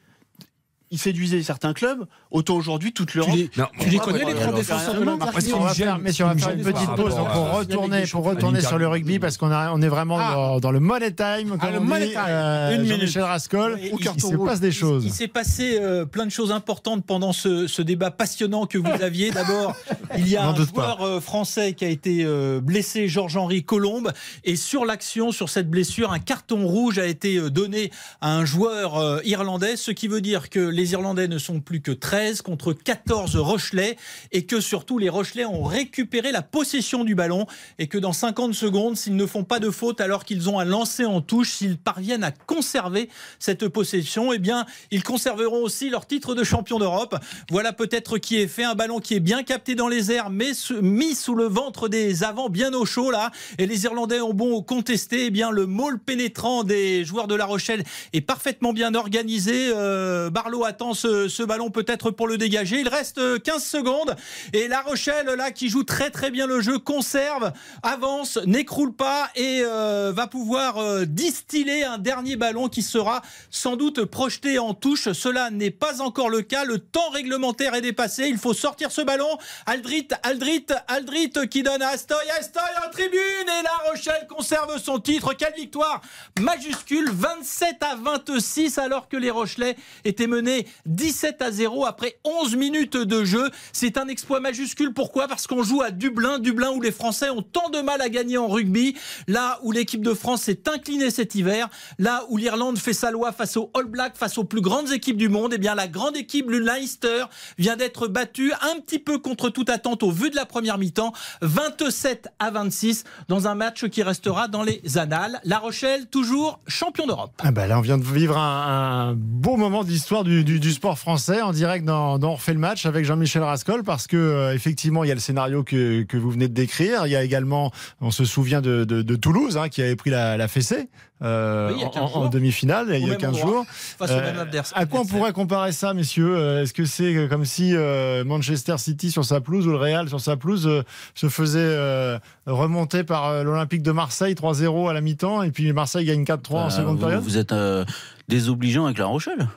Il séduisait certains clubs, autant aujourd'hui toute tu l'Europe. les, Non, tu les connais les trois défenseurs de Après, Milan on va me faire, gêne- messieurs, on va faire une petite pause pour retourner, pour retourner sur le rugby parce qu'on a- on est vraiment Ah. dans, dans le money time, Ah, le money time. euh, Une minute. Rascol. Il, il- se passe des choses. Il s'est passé euh, plein de choses importantes pendant ce, ce débat passionnant que vous aviez. D'abord, il y a un joueur euh, français qui a été euh, blessé, Georges-Henri Colombe. Et sur l'action, sur cette blessure, un carton rouge a été donné à un joueur irlandais, ce qui veut dire que les Irlandais ne sont plus que 13 contre 14 Rochelais et que surtout les Rochelais ont récupéré la possession du ballon et que dans 50 secondes, s'ils ne font pas de faute alors qu'ils ont un lancer en touche, s'ils parviennent à conserver cette possession, eh bien, ils conserveront aussi leur titre de champion d'Europe. Voilà peut-être qui est fait un ballon qui est bien capté dans les airs, mais mis sous le ventre des avants bien au chaud là. Et les Irlandais ont bon contesté. Eh bien, le môle pénétrant des joueurs de La Rochelle est parfaitement bien organisé. Euh, Barlow attend ce, ballon peut-être pour le dégager. Il reste euh, 15 secondes et La Rochelle là qui joue très très bien le jeu conserve, avance, n'écroule pas et euh, va pouvoir euh, distiller un dernier ballon qui sera sans doute projeté en touche. Cela n'est pas encore le cas. Le temps réglementaire est dépassé. Il faut sortir ce ballon. Aldrit, Aldrit, Aldrit qui donne à Astoy. Astoy en tribune et La Rochelle conserve son titre. Quelle victoire majuscule 27 à 26 alors que les Rochelais étaient menés 17 à 0 après 11 minutes de jeu. C'est un exploit majuscule. Pourquoi? Parce qu'on joue à Dublin, Dublin où les Français ont tant de mal à gagner en rugby, là où l'équipe de France s'est inclinée cet hiver, là où l'Irlande fait sa loi face aux All Blacks, face aux plus grandes équipes du monde. Eh bien, la grande équipe, le Leinster, vient d'être battue un petit peu contre toute attente au vu de la première mi-temps, 27 à 26 dans un match qui restera dans les annales. La Rochelle, toujours champion d'Europe. Ah bah là, on vient de vivre un, un beau moment d'histoire du, du- du sport français en direct dans, dans On refait le match avec Jean-Michel Rascol parce que euh, effectivement il y a le scénario que, que vous venez de décrire. Il y a également, on se souvient de, de- de Toulouse hein, qui avait pris la, la fessée euh, Oui, il y a 15 en, demi-finale il y a même 15 endroit, jours. Euh. À quoi on pourrait comparer ça, messieurs? Est-ce que c'est comme si euh, Manchester City sur sa pelouse ou le Real sur sa pelouse euh, se faisait euh, remonter par l'Olympique de Marseille 3-0 à la mi-temps et puis Marseille gagne 4-3 en Euh, seconde vous, période? vous êtes euh, désobligeant avec La Rochelle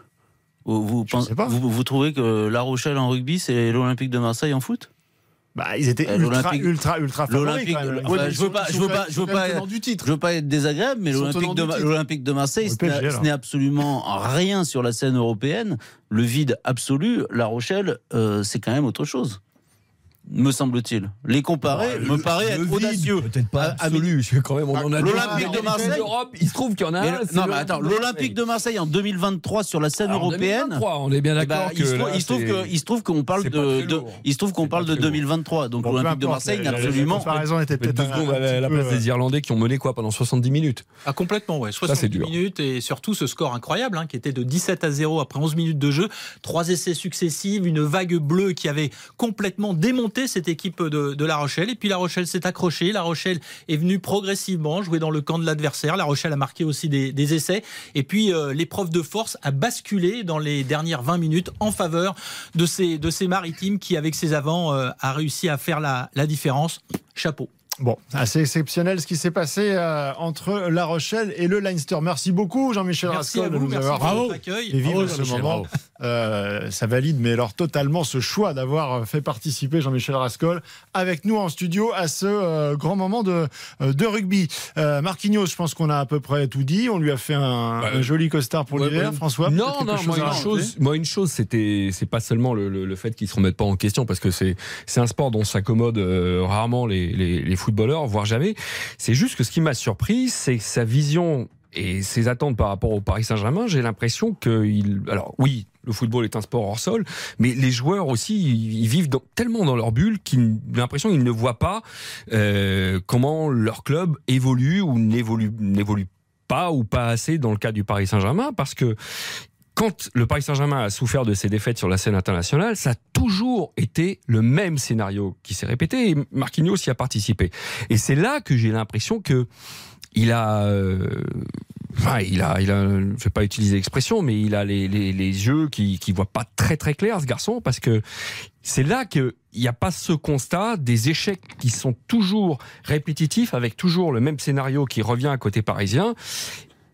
vous, vous, Je pensez- sais pas. vous, vous trouvez que La Rochelle en rugby, c'est l'Olympique de Marseille en foot? Bah, ils étaient Euh, ultra, l'Olympique- ultra, ultra favoris. quand même. Ouais, je veux pas- je veux pas- je veux pas- tenants du titre. Je veux pas être désagréable, mais l'Olympique de, l'Olympique Marseille, ce PSG, n'est absolument rien sur la scène européenne. Le vide absolu, La Rochelle, euh, c'est quand même autre chose. Me semble-t-il. Les comparer me paraît être audacieux. Peut-être pas À- à absolu, parce que quand même, on en a L'Olympique de Marseille. Il se trouve qu'il y en a Mais un. le- non, mais l'Olympique attends, de l'Olympique de Marseille en 2023 sur la scène Alors, européenne. 2023, on est bien d'accord il, se que trouve, là, il il se trouve qu'on parle de, il se trouve qu'on parle de très lourd. 2023 donc Bon, l'Olympique de Marseille la- absolument La comparaison était Peut-être à la place des Irlandais qui ont mené quoi pendant 70 minutes. Ah, complètement, ouais. c'est 70 dur. minutes et surtout ce score incroyable hein, qui était de 17 à 0 après 11 minutes de jeu. Trois essais successifs, une vague bleue qui avait complètement démonté cette équipe de, de La Rochelle. Et puis La Rochelle s'est accrochée. La Rochelle est venue progressivement jouer dans le camp de l'adversaire. La Rochelle a marqué aussi des, des essais. Et puis euh, l'épreuve de force a basculé dans les dernières 20 minutes en faveur de ces, de ces maritimes qui, avec ses avants, euh, a réussi à faire la, la différence. Chapeau. Bon, assez exceptionnel ce qui s'est passé euh, entre La Rochelle et le Leinster. Merci beaucoup Jean-Michel Merci à Rascol de vous, nous merci avoir pour bravo votre accueil. et Bravo, ce moment. Euh, ça valide, mais alors totalement ce choix d'avoir fait participer Jean-Michel Rascol avec nous en studio à ce euh, grand moment de, euh, de rugby. Euh, Marquinhos, je pense qu'on a à peu près tout dit. On lui a fait un, Bah, un joli costard pour Ouais, l'hiver. François, non, non, chose moi une, chose, moi une chose, c'était, c'est pas seulement le, le- le fait qu'ils se remettent pas en question, parce que c'est, c'est un sport dont s'accommodent euh, rarement les, les, les footballeurs, voire jamais. C'est juste que ce qui m'a surpris, c'est sa vision et ses attentes par rapport au Paris Saint-Germain. J'ai l'impression qu'il, alors oui. Le football est un sport hors sol, mais les joueurs aussi, ils vivent tellement dans leur bulle qu'ils l'impression qu'ils ne voient pas euh, comment leur club évolue ou n'évolue n'évolue pas ou pas assez dans le cas du Paris Saint-Germain, parce que quand le Paris Saint-Germain a souffert de ses défaites sur la scène internationale, ça a toujours été le même scénario qui s'est répété et Marquinhos y a participé. Et c'est là que j'ai l'impression que il a, euh, enfin, il a, il a, je vais pas utiliser l'expression, mais il a les, yeux qui, qui voient pas très très clair, ce garçon, parce que c'est là qu'il n'y a pas ce constat des échecs qui sont toujours répétitifs, avec toujours le même scénario qui revient à côté parisien.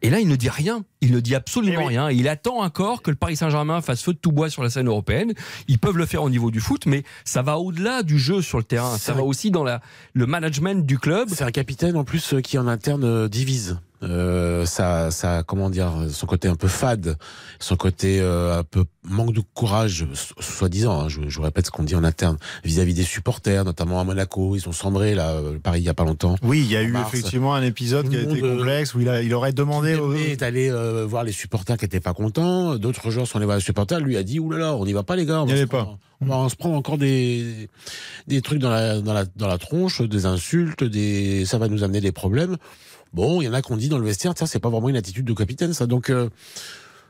Et là, il ne dit rien. Il ne dit absolument Eh oui. rien. Il attend encore que le Paris Saint-Germain fasse feu de tout bois sur la scène européenne. Ils peuvent le faire au niveau du foot, mais ça va au-delà du jeu sur le terrain. Ça va aussi dans la, le management du club. C'est un capitaine en plus euh, qui en interne euh, divise. Euh, ça, ça, comment dire, son côté un peu fade, son côté euh, un peu manque de courage, so- soi-disant. hein, je, je répète ce qu'on dit en interne vis-à-vis des supporters, notamment à Monaco. Ils ont sombré là, euh, Paris il y a pas longtemps. Oui, il y a eu Mars. effectivement un épisode qui a été euh, complexe où il, a- il aurait demandé. Il est allé euh, voir les supporters qui étaient pas contents. D'autres joueurs sont allés voir les supporters. Lui a dit oulala, on n'y va pas les gars. On N'y pas. on va se prendre encore des des trucs dans la dans la dans la tronche, des insultes, des ça va nous amener des problèmes. Bon, il y en a qui ont dit dans le vestiaire, ça c'est pas vraiment une attitude de capitaine, ça. Donc euh,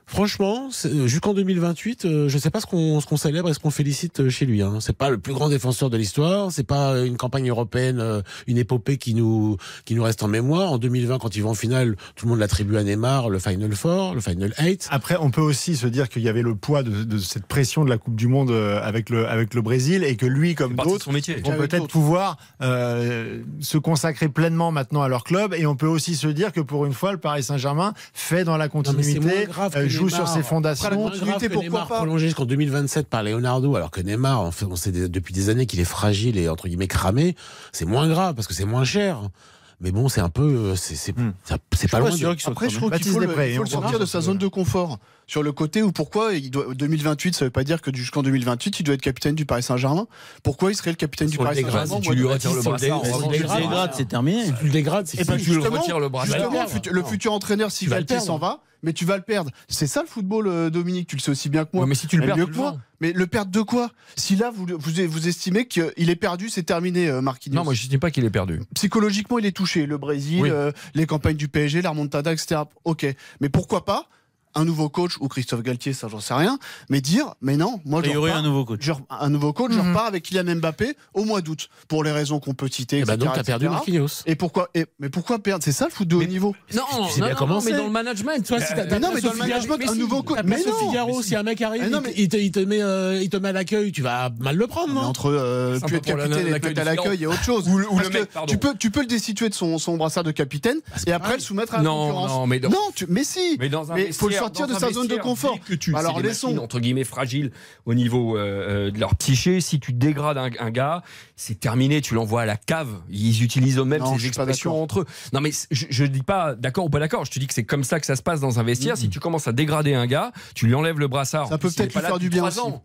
Franchement, c'est- jusqu'en 2028, euh, je sais pas ce qu'on célèbre et ce qu'on félicite euh, chez lui. Hein. C'est pas le plus grand défenseur de l'histoire, c'est pas une campagne européenne, euh, une épopée qui nous qui nous reste en mémoire. En 2020, quand ils vont en finale, tout le monde l'attribue à Neymar, le Final Four, le Final 8. Après, on peut aussi se dire qu'il y avait le poids de, de cette pression de la Coupe du Monde euh, avec le, avec le Brésil et que lui, comme d'autres, vont peut-être pouvoir euh, se consacrer pleinement maintenant à leur club. Et on peut aussi se dire que pour une fois, le Paris Saint-Germain fait dans la continuité, euh, joue Neymar. sur ses fondations. Continuité, pourquoi Neymar pas prolongé jusqu'en 2027 par Leonardo, alors que Neymar, on, fait, on sait des- depuis des années qu'il est fragile et entre guillemets cramé. C'est moins grave parce que c'est moins cher. Mais bon, c'est un peu, c'est Hmm. pas loin. sûr Après, je trouve qu'il faut, le, il faut on le sortir de sa zone de confort. Sur le côté ou pourquoi il doit, 2028, ça veut pas dire que jusqu'en 2028, il doit être capitaine du Paris Saint-Germain. Pourquoi il serait le capitaine du Paris Saint-Germain si tu lui retires le brassard, c'est terminé. Tu le dégrades, c'est Si tu le justement, retires le brassard, Justement, le futur- entraîneur, si perdre. s'en va, mais tu vas le perdre. C'est ça le football, euh, Dominique, tu le sais aussi bien que moi. Ouais, mais si tu le Mais perds, mieux tu que le moi. vends. Mais le perdre de quoi? Si là, vous, vous, vous estimez qu'il est perdu, c'est terminé, euh, Marquinhos. Non, moi je dis pas qu'il est perdu. Psychologiquement, il est touché. Le Brésil, Oui. euh, les campagnes du PSG, la remontada, etc. Ok. Mais pourquoi pas? Un nouveau coach ou Christophe Galtier, ça j'en sais rien, mais dire, mais non, moi A je repars, un nouveau coach. je un nouveau coach, je repars avec Kylian Mbappé au mois d'août, pour les raisons qu'on peut citer. Eh ben etc., donc, t'as perdu. Marquinhos. Et pourquoi et, Mais pourquoi perdre? C'est ça le foot de haut Mais- niveau. Non, non, non, comment non, mais dans le management. Toi, si t'as- Mais non, mais dans le management, un nouveau coach. Mais non, Figaro, mais si. un mec arrive, il, te- met, euh, il te met à l'accueil, tu vas mal le prendre, non? entre euh, capitaine et à l'accueil, il y a autre chose. Ou le- mec, tu peux, tu peux le destituer de son, brassard de capitaine et après le soumettre à la Non, concurrence. non, mais non, mais si. Mais dans un Sortir de sa zone de confort. Que tu, Alors, c'est des laissons. machines, entre guillemets fragiles au niveau euh, euh, de leur psyché. Si tu dégrades un, un gars, c'est terminé. Tu l'envoies à la cave. Ils utilisent eux-mêmes ces expressions entre eux. Non, mais je, je dis pas d'accord ou pas d'accord. Je te dis que c'est comme ça que ça se passe dans un vestiaire. Si tu commences à dégrader un gars, tu lui enlèves le brassard. Ça peut peut-être lui faire du bien ans.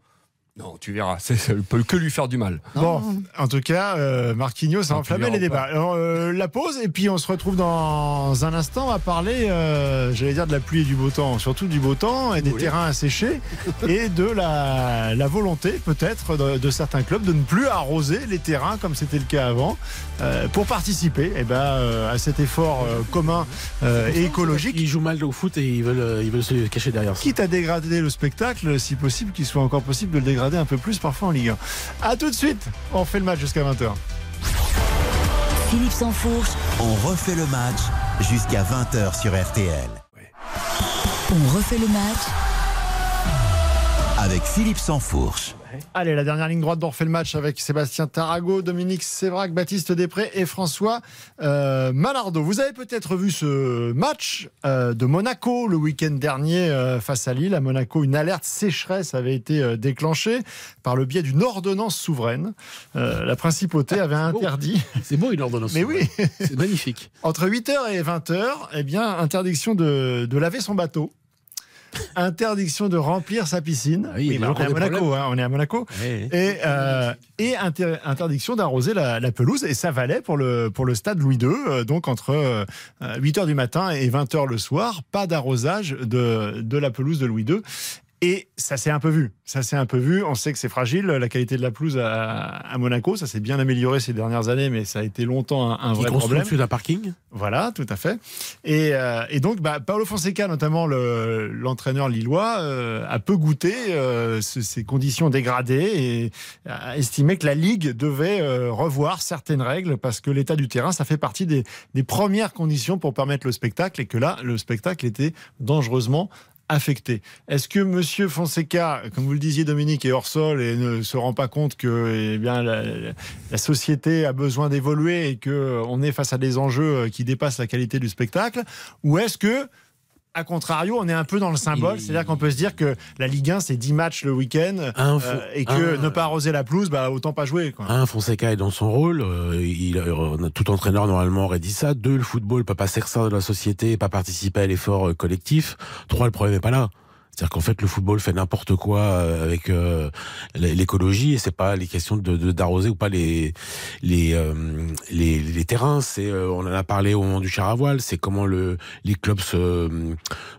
Non, tu verras, c'est- ça ne peut que lui faire du mal. Bon, en tout cas, euh, Marquinhos a enflammé les débats. Alors, euh, la pause, et puis on se retrouve dans un instant. On va parler, euh, j'allais dire, de la pluie et du beau temps, surtout du beau temps et des terrains asséchés, et de la, la volonté, peut-être, de, de certains clubs de ne plus arroser les terrains comme c'était le cas avant, euh, pour participer eh ben, euh, à cet effort euh, commun euh, et écologique. Ils jouent mal au foot et ils veulent, ils veulent se cacher derrière ça. Quitte à dégrader le spectacle, si possible, qu'il soit encore possible de le dégrader un peu plus parfois en Ligue 1. A tout de suite, on fait le match jusqu'à 20h. Philippe Sansfourche, On refait le match jusqu'à 20h sur RTL. on refait le match Avec Philippe Sansfourche. Allez, la dernière ligne droite d'on refait le match avec Sébastien Tarago, Dominique Sévrac, Baptiste Després et François euh, Malardo. Vous avez peut-être vu ce match euh, de Monaco le week-end dernier euh, face à Lille. À Monaco, une alerte sécheresse avait été déclenchée par le biais d'une ordonnance souveraine. La principauté avait interdit, C'est beau une ordonnance. mais oui, C'est magnifique. entre 8h et 20h, eh bien, interdiction de, de laver son bateau. Interdiction de remplir sa piscine. Oui, on, est à Monaco, problèmes. hein, on est à Monaco. Ouais. Et, euh, et inter- interdiction d'arroser la, la pelouse. Et ça valait pour le, pour le stade Louis II, euh, donc entre euh, 8h du matin et 20h le soir. Pas d'arrosage de, de la pelouse de Louis II. Et ça s'est un peu vu. Ça s'est un peu vu. On sait que c'est fragile, la qualité de la pelouse à, à Monaco. Ça s'est bien amélioré ces dernières années, mais ça a été longtemps un, un Qui vrai construit problème. au-dessus d'un parking. Voilà, tout à fait. Et, euh, et donc, bah, Paolo Fonseca, notamment le- l'entraîneur lillois, euh, a peu goûté euh, ce- ces conditions dégradées et a estimé que la Ligue devait revoir certaines règles parce que l'état du terrain, ça fait partie des, des premières conditions pour permettre le spectacle et que là, le spectacle était dangereusement affecté. Est-ce que Monsieur Fonseca, comme vous le disiez Dominique, est hors sol et ne se rend pas compte que eh bien, la, la société a besoin d'évoluer et que on est face à des enjeux qui dépassent la qualité du spectacle? Ou est-ce que, à contrario, on est un peu dans le symbole C'est-à-dire qu'on peut se dire que la Ligue 1, c'est 10 matchs le week-end euh, et que un- ne pas arroser la pelouse, bah, autant pas jouer. Quoi. Un, Fonseca est dans son rôle. euh, il, euh, tout entraîneur normalement aurait dit ça. Deux, le football peut pas de la société, pas participer à l'effort collectif. Trois, le problème est pas là. C'est-à-dire qu'en fait, le football fait n'importe quoi euh, avec euh, l'écologie et c'est pas les questions de de- d'arroser ou pas les les, euh, les les terrains. C'est euh, on en a parlé au moment du char à voile. C'est comment le les clubs se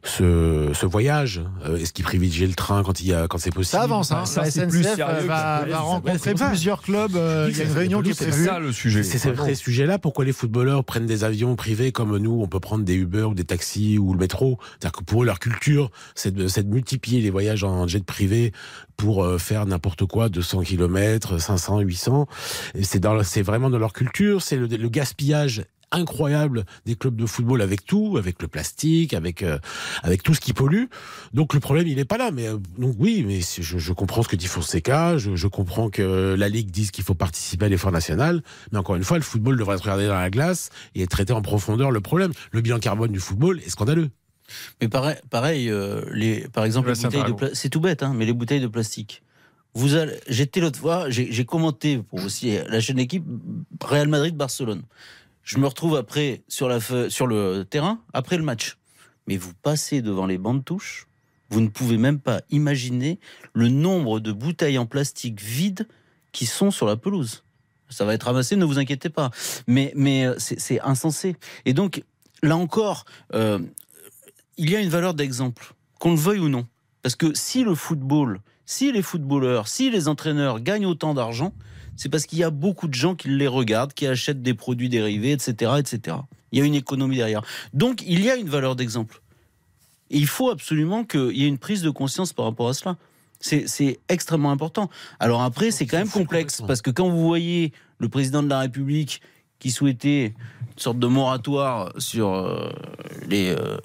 se, se voyagent. Euh, Est-ce qu'ils privilégient le train quand il y a quand c'est possible? Ça avance, hein. ça, la c'est plus SNCF sérieux va, rencontrer c'est plusieurs clubs. euh, Il y a une réunion qui est C'est prévue. ça le sujet. C'est ces non. vrais sujets-là. Pourquoi les footballeurs prennent des avions privés comme nous On peut prendre des Uber ou des taxis ou le métro? C'est-à-dire que pour eux, leur culture, c'est de, c'est de multiplier les voyages en jet privé pour euh, faire n'importe quoi, 200 km, 500, 800. Et c'est dans, c'est vraiment dans leur culture. C'est le, le gaspillage incroyable des clubs de football avec tout, avec le plastique, avec euh, avec tout ce qui pollue. Donc le problème il n'est pas là. Mais euh, donc oui, mais je, je comprends ce que dit Fonseca. Je, je comprends que la ligue dise qu'il faut participer à l'effort national. Mais encore une fois, le football devrait être regardé dans la glace et traiter en profondeur le problème. Le bilan carbone du football est scandaleux. Mais pareil, pareil euh, les, par exemple, de c'est tout bête, hein, mais les bouteilles de plastique. Vous j'étais l'autre fois, j'ai commenté pour aussi la chaîne d'équipe Real Madrid-Barcelone. Je me retrouve après sur, la, sur le terrain, après le match. Mais vous passez devant les bandes touches, vous ne pouvez même pas imaginer le nombre de bouteilles en plastique vides qui sont sur la pelouse. Ça va être ramassé, ne vous inquiétez pas. Mais, mais euh, c'est c'est insensé. Et donc, là encore, euh, il y a une valeur d'exemple, qu'on le veuille ou non. Parce que si le football, si les footballeurs, si les entraîneurs gagnent autant d'argent, c'est parce qu'il y a beaucoup de gens qui les regardent, qui achètent des produits dérivés, etc., etc. Il y a une économie derrière. Donc, il y a une valeur d'exemple. Il faut absolument qu'il y ait une prise de conscience par rapport à cela. C'est extrêmement important. Alors après, c'est quand même complexe, parce que quand vous voyez le président de la République qui souhaitait sorte de moratoire sur euh, les euh,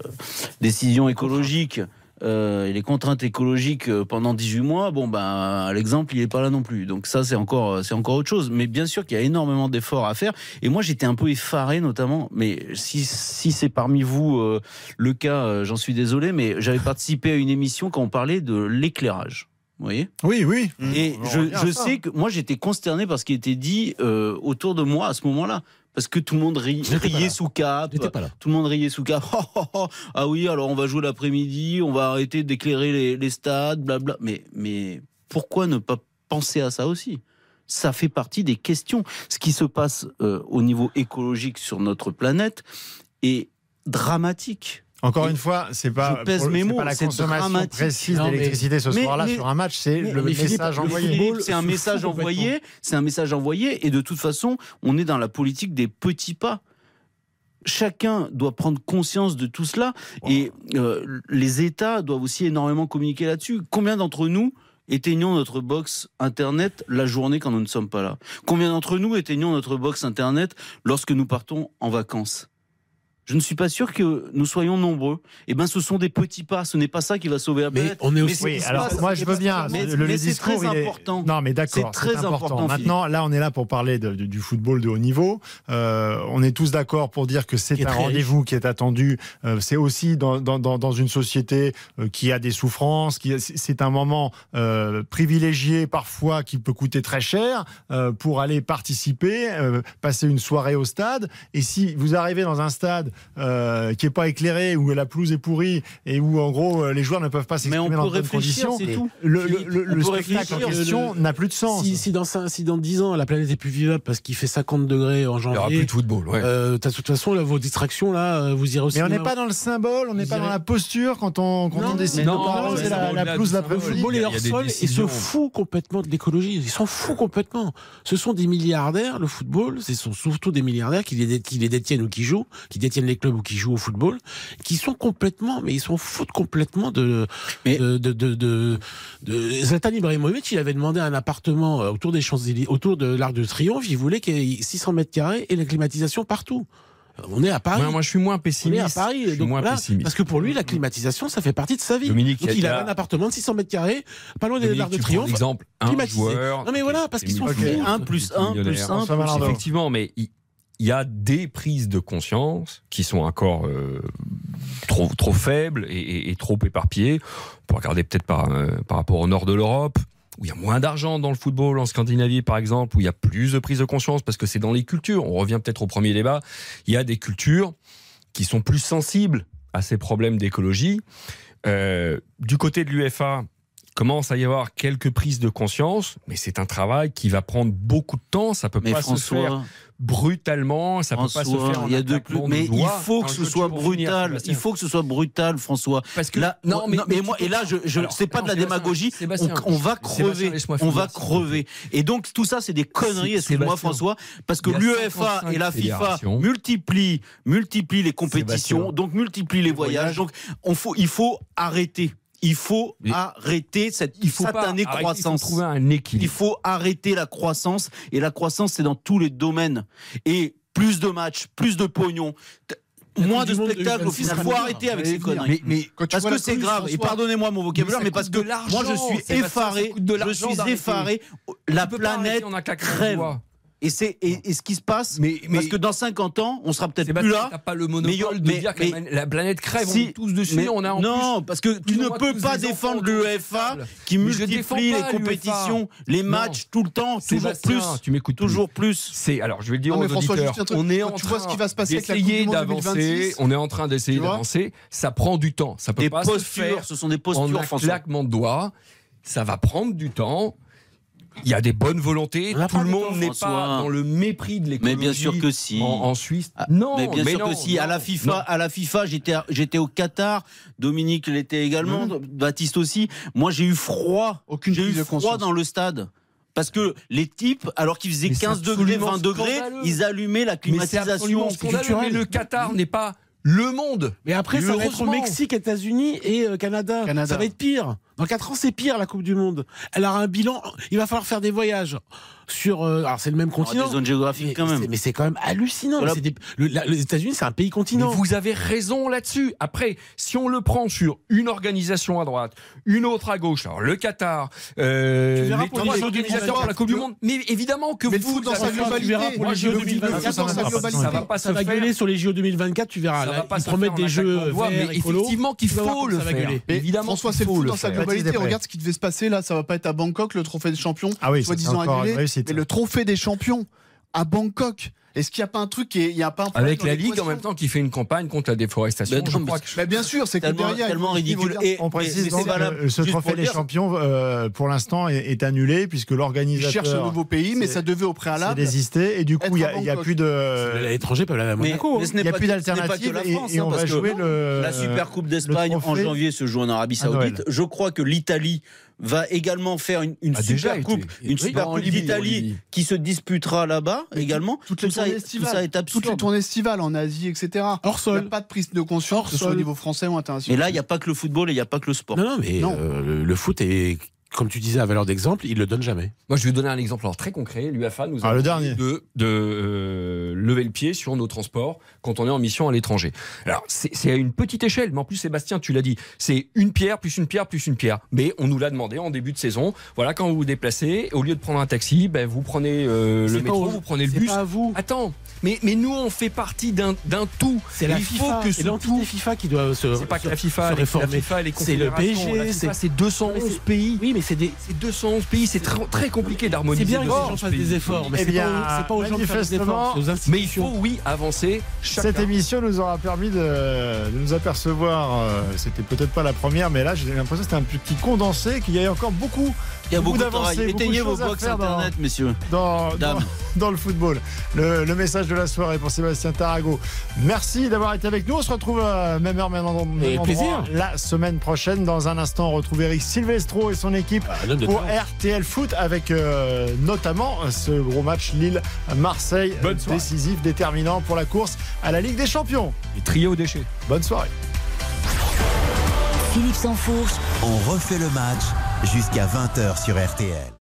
décisions écologiques euh, et les contraintes écologiques pendant 18 mois, bon ben l'exemple il est pas là non plus. Donc ça c'est encore c'est encore autre chose. Mais bien sûr qu'il y a énormément d'efforts à faire. Et moi j'étais un peu effaré notamment. Mais si si c'est parmi vous euh, le cas, euh, j'en suis désolé. Mais j'avais participé à une émission quand on parlait de l'éclairage. Vous voyez? Oui, oui. et on je, je sais que moi j'étais consterné par ce qui était dit euh, autour de moi à ce moment-là. Parce que tout le monde ri- riait sous cap. Tout le monde riait sous cap. Oh, oh, oh. ah oui, alors on va jouer l'après-midi, on va arrêter d'éclairer les, les stades, blabla. Mais, mais pourquoi ne pas penser à ça aussi? Ça fait partie des questions. Ce qui se passe euh, au niveau écologique sur notre planète est dramatique. Encore une fois, c'est pas, je pèse pour- mes c'est mots, pas la consommation précise d'électricité ce soir-là sur un match, c'est le message envoyé. C'est un message envoyé, c'est un message envoyé, et de toute façon, on est dans la politique des petits pas. Chacun doit prendre conscience de tout cela, et euh, les États doivent aussi énormément communiquer là-dessus. Combien d'entre nous éteignons notre box internet la journée quand nous ne sommes pas là? Combien d'entre nous éteignons notre box internet lorsque nous partons en vacances? Je ne suis pas sûr que nous soyons nombreux. Eh ben, ce sont des petits pas. Ce n'est pas ça qui va sauver la Mais planète. on est aussi. Oui, alors passe- moi je veux bien. Mais- le, mais c'est très est- important. Non, mais d'accord, C'est très important, Maintenant, là, on est là pour parler de- de- du football de haut niveau. Euh, on est tous d'accord pour dire que c'est est un rendez-vous qui est attendu. Euh, c'est aussi dans, dans, dans, dans une société euh, qui a des souffrances. Qui c'est- un moment euh, privilégié parfois qui peut coûter très cher pour aller participer, passer une soirée au stade. Et si vous arrivez dans un stade euh, qui est pas éclairé où la pelouse est pourrie et où en gros euh, les joueurs ne peuvent pas s'exprimer dans de bonnes conditions, le, le, le- on le spectacle en question Le- n'a plus de sens. Si, si dans, cin- si dans 10 ans la planète est plus vivable parce qu'il fait 50 degrés en Il n'y aura janvier, plus de football. Ouais. euh, de toute façon, là, vos distractions, là, vous irez aussi. Mais on n'est pas dans le symbole, on n'est pas dans la posture quand on, quand Non, on décide non, mais c'est non, la, la au-delà pelouse Le football et leur sol, ils se foutent complètement de l'écologie. Ils s'en foutent complètement. Ce sont des milliardaires, le football, ce sont surtout des milliardaires qui les, dé- qui les détiennent ou qui jouent, qui détiennent les clubs ou qui jouent au football, qui sont complètement, mais ils s'en foutent complètement de, Mais- de, de, de, de, de- Zlatan Ibrahimovic, il avait demandé un appartement euh, autour des Champs-Élysées, autour de l'Arc de Triomphe, il voulait qu'il y ait 600 mètres carrés et la climatisation partout. On est à Paris. Moi, moi, je suis moins on est pessimiste. à Paris. Je suis donc moins voilà, pessimiste. parce que pour lui, la climatisation, ça fait partie de sa vie. Dominique, donc il a- un appartement de 600 mètres carrés, pas loin de Dominique, l'Arc de Triomphe. l'exemple, un climatisé. joueur. Non, mais voilà, parce qu'ils sont Ok, fous. un plus un plus millionnaire. un François Malardo. Effectivement, mais il il y a des prises de conscience qui sont encore euh, trop, trop faibles et, trop éparpillées. On regarder peut-être par, euh, par rapport au nord de l'Europe, où il y a moins d'argent dans le football, en Scandinavie par exemple, où il y a plus de prise de conscience, parce que c'est dans les cultures. On revient peut-être au premier débat. Il y a des cultures qui sont plus sensibles à ces problèmes d'écologie. Euh, du côté de l'UFA, commence à y avoir quelques prises de conscience, mais c'est un travail qui va prendre beaucoup de temps. Ça peut Mais pas se faire brutalement, ça peut pas se faire en il y a de plus. de Mais il faut que ce soit brutal. Il faut que ce soit brutal, François. Parce que Là, non, mais, mais moi, et là, je, je c'est pas de la démagogie. On, on va crever. On va crever. Et donc tout ça, c'est des conneries. C'est- Excuse-moi. François, parce que l'UEFA 55 et la FIFA multiplient, multiplient les compétitions, donc multiplient les voyages. Donc on faut, il faut arrêter. Il faut Mais- arrêter cette Il faut pas satanée arrêter, croissance. Il faut trouver un Il équilibre. faut arrêter la croissance. Et la croissance, c'est dans tous les domaines. Et plus de matchs, plus de pognon, moins de spectacles. Au 2026 final, sera faut arrêter avec ces conneries. Mais, mais Quand tu Parce que c'est grave. Et pardonnez-moi mon vocabulaire, ça mais parce que moi je suis effaré. Je suis effaré. La planète crève. Et c'est et, et ce qui se passe, Mais, mais parce que dans 50 ans, on sera peut-être plus là. t'as pas le mais monopole yo- de mais- dire que mais- la, la planète crève, Si, on est tous dessus, Mais on a en non, parce que plus tu ne peux pas défendre l'UEFA qui Mais multiplie les compétitions, les Non. matchs tout le temps, toujours Sébastien, plus, tu m'écoutes plus. toujours plus. C'est alors je vais le dire Non, mais aux François, auditeurs. juste un truc. on est en tu vois train ce qui va se passer avec la Coupe d'essayer d'avancer. 2026, On est en train d'essayer d'avancer. Ça prend du temps. Ça peut pas se postures, faire ce sont des en postures, un François. claquement de doigts. Ça va prendre du temps. Il y a des bonnes volontés. Tout pas le monde n'est pas dans le mépris de l'écologie. Mais bien sûr que si. En, en Suisse. Ah, non, mais bien sûr non, que si. à la FIFA, non. à la FIFA, j'étais, j'étais au Qatar. Dominique l'était également. Baptiste aussi. Moi, j'ai eu froid. Aucune J'ai eu froid conscience. dans le stade. Parce que les types, alors qu'ils faisaient Mais c'est 15 degrés, absolument 20 degrés, ils allumaient la climatisation. Mais le Qatar n'est pas le monde. Mais après, ça va être au. Mexique, États-Unis et euh, Canada. Canada. Ça va être pire. Dans 4 ans, c'est pire la Coupe du Monde. Elle aura un bilan. Il va falloir faire des voyages sur. euh, alors, c'est le même continent. des zones Mais, géographiques quand même. c'est- mais c'est quand même hallucinant. Voilà. C'est des- le- la- les États-Unis, c'est un pays Mais continent. vous avez raison là-dessus. Après, si on le prend sur une organisation à droite, une autre à gauche, alors le Qatar, euh, Tu verras les trois organisateurs 2024, pour la Coupe du Monde, mais évidemment que Mais vous, dans sa globalité, pour les dis, 2024, ça va pas- globalité. ça va pas ça se va faire. gueuler sur les JO 2024, tu verras. Ça là, va pas ils se en des jeux mais effectivement qu'il faut le ça va faire. gueuler. Mais Évidemment François, c'est dans sa faire. Globalité. Regarde ce qui devait se passer là. Ça va pas être à Bangkok le trophée des champions. Ah oui, encore une annulé. Mais le trophée des champions à Bangkok. Est-ce qu'il n'y a pas un truc qui est, il y a pas un problème Avec la Ligue en même temps qui fait une campagne contre la déforestation. Ben non, je mais crois que- Bah, bien sûr, c'est que Tellement, derrière, tellement ridicule. Et On précise mais donc c'est valable. que ce trophée des champions, euh, pour l'instant, est, est annulé puisque Ils l'organisateur cherchent un nouveau pays, mais ça devait au préalable. désisté et du coup, il n'y a, y a plus de. L'étranger peut aller à Mais, Monaco. mais hein. Il n'y a plus d'alternative la et, hein, on parce va jouer le. la Super Coupe d'Espagne en janvier se joue en Arabie. Saoudite. Je crois que l'Italie va également faire une, une A déjà super été. coupe, une super coupe d'Italie qui se disputera là-bas Mais également. toutes les tout, ça tournées est, tout estivales, ça est absurde. Toutes les tournées estivales en Asie, etc. Hors sol. Il n'y a pas de prise de conscience, que ce soit au niveau français ou Mais international. là, il n'y a pas que le football et il n'y a pas que le sport. Non, non, mais Non. euh, le, le foot est, comme tu disais, à valeur d'exemple, il le donne jamais. Moi, je vais vous donner un exemple alors, très concret. L'UFA nous a Ah, le demandé dernier. de, de euh, lever le pied sur nos transports quand on est en mission à l'étranger. Alors, c'est à une petite échelle, mais en plus, Sébastien, tu l'as dit, c'est une pierre plus une pierre plus une pierre. Mais on nous l'a demandé en début de saison. Voilà, quand vous vous déplacez, au lieu de prendre un taxi, ben, vous prenez euh, le métro, vous prenez le c'est bus. pas à vous. Attends, mais, mais nous, on fait partie d'un d'un tout. C'est la il FIFA, faut que ce tout. FIFA qui doit se, C'est pas que la FIFA, se réformer. C'est le. PSG, c'est- c'est 211 Mais c'est- pays. Oui, mais c'est des. C'est 211 pays, c'est très, très compliqué d'harmoniser. C'est bien que les 211 gens fassent des efforts, mais Eh c'est bien, pas, aux- c'est pas aux gens de faire des efforts, Mais il faut, oui, avancer. Chacun. Cette émission nous aura permis de, de nous apercevoir, euh, c'était peut-être pas la première, mais là j'ai l'impression que c'était un petit condensé, qu'il y a encore beaucoup, Il y a beaucoup d'avancées, Éteignez vos box dans- internet, messieurs. dans, dans, Dame. dans le football. Le, le message de la soirée pour Sébastien Tarago. Merci d'avoir été avec nous. On se retrouve à même heure, même endroit, même Avec endroit plaisir. la semaine prochaine. Dans un instant, on retrouve Eric Silvestro et son équipe Homme de pour. RTL Foot avec euh, notamment ce gros match Lille-Marseille soirée. décisif, déterminant pour la course à la Ligue des Champions. Les trios aux déchets. Bonne soirée. Philippe Sansfourche. On refait le match jusqu'à 20h sur RTL.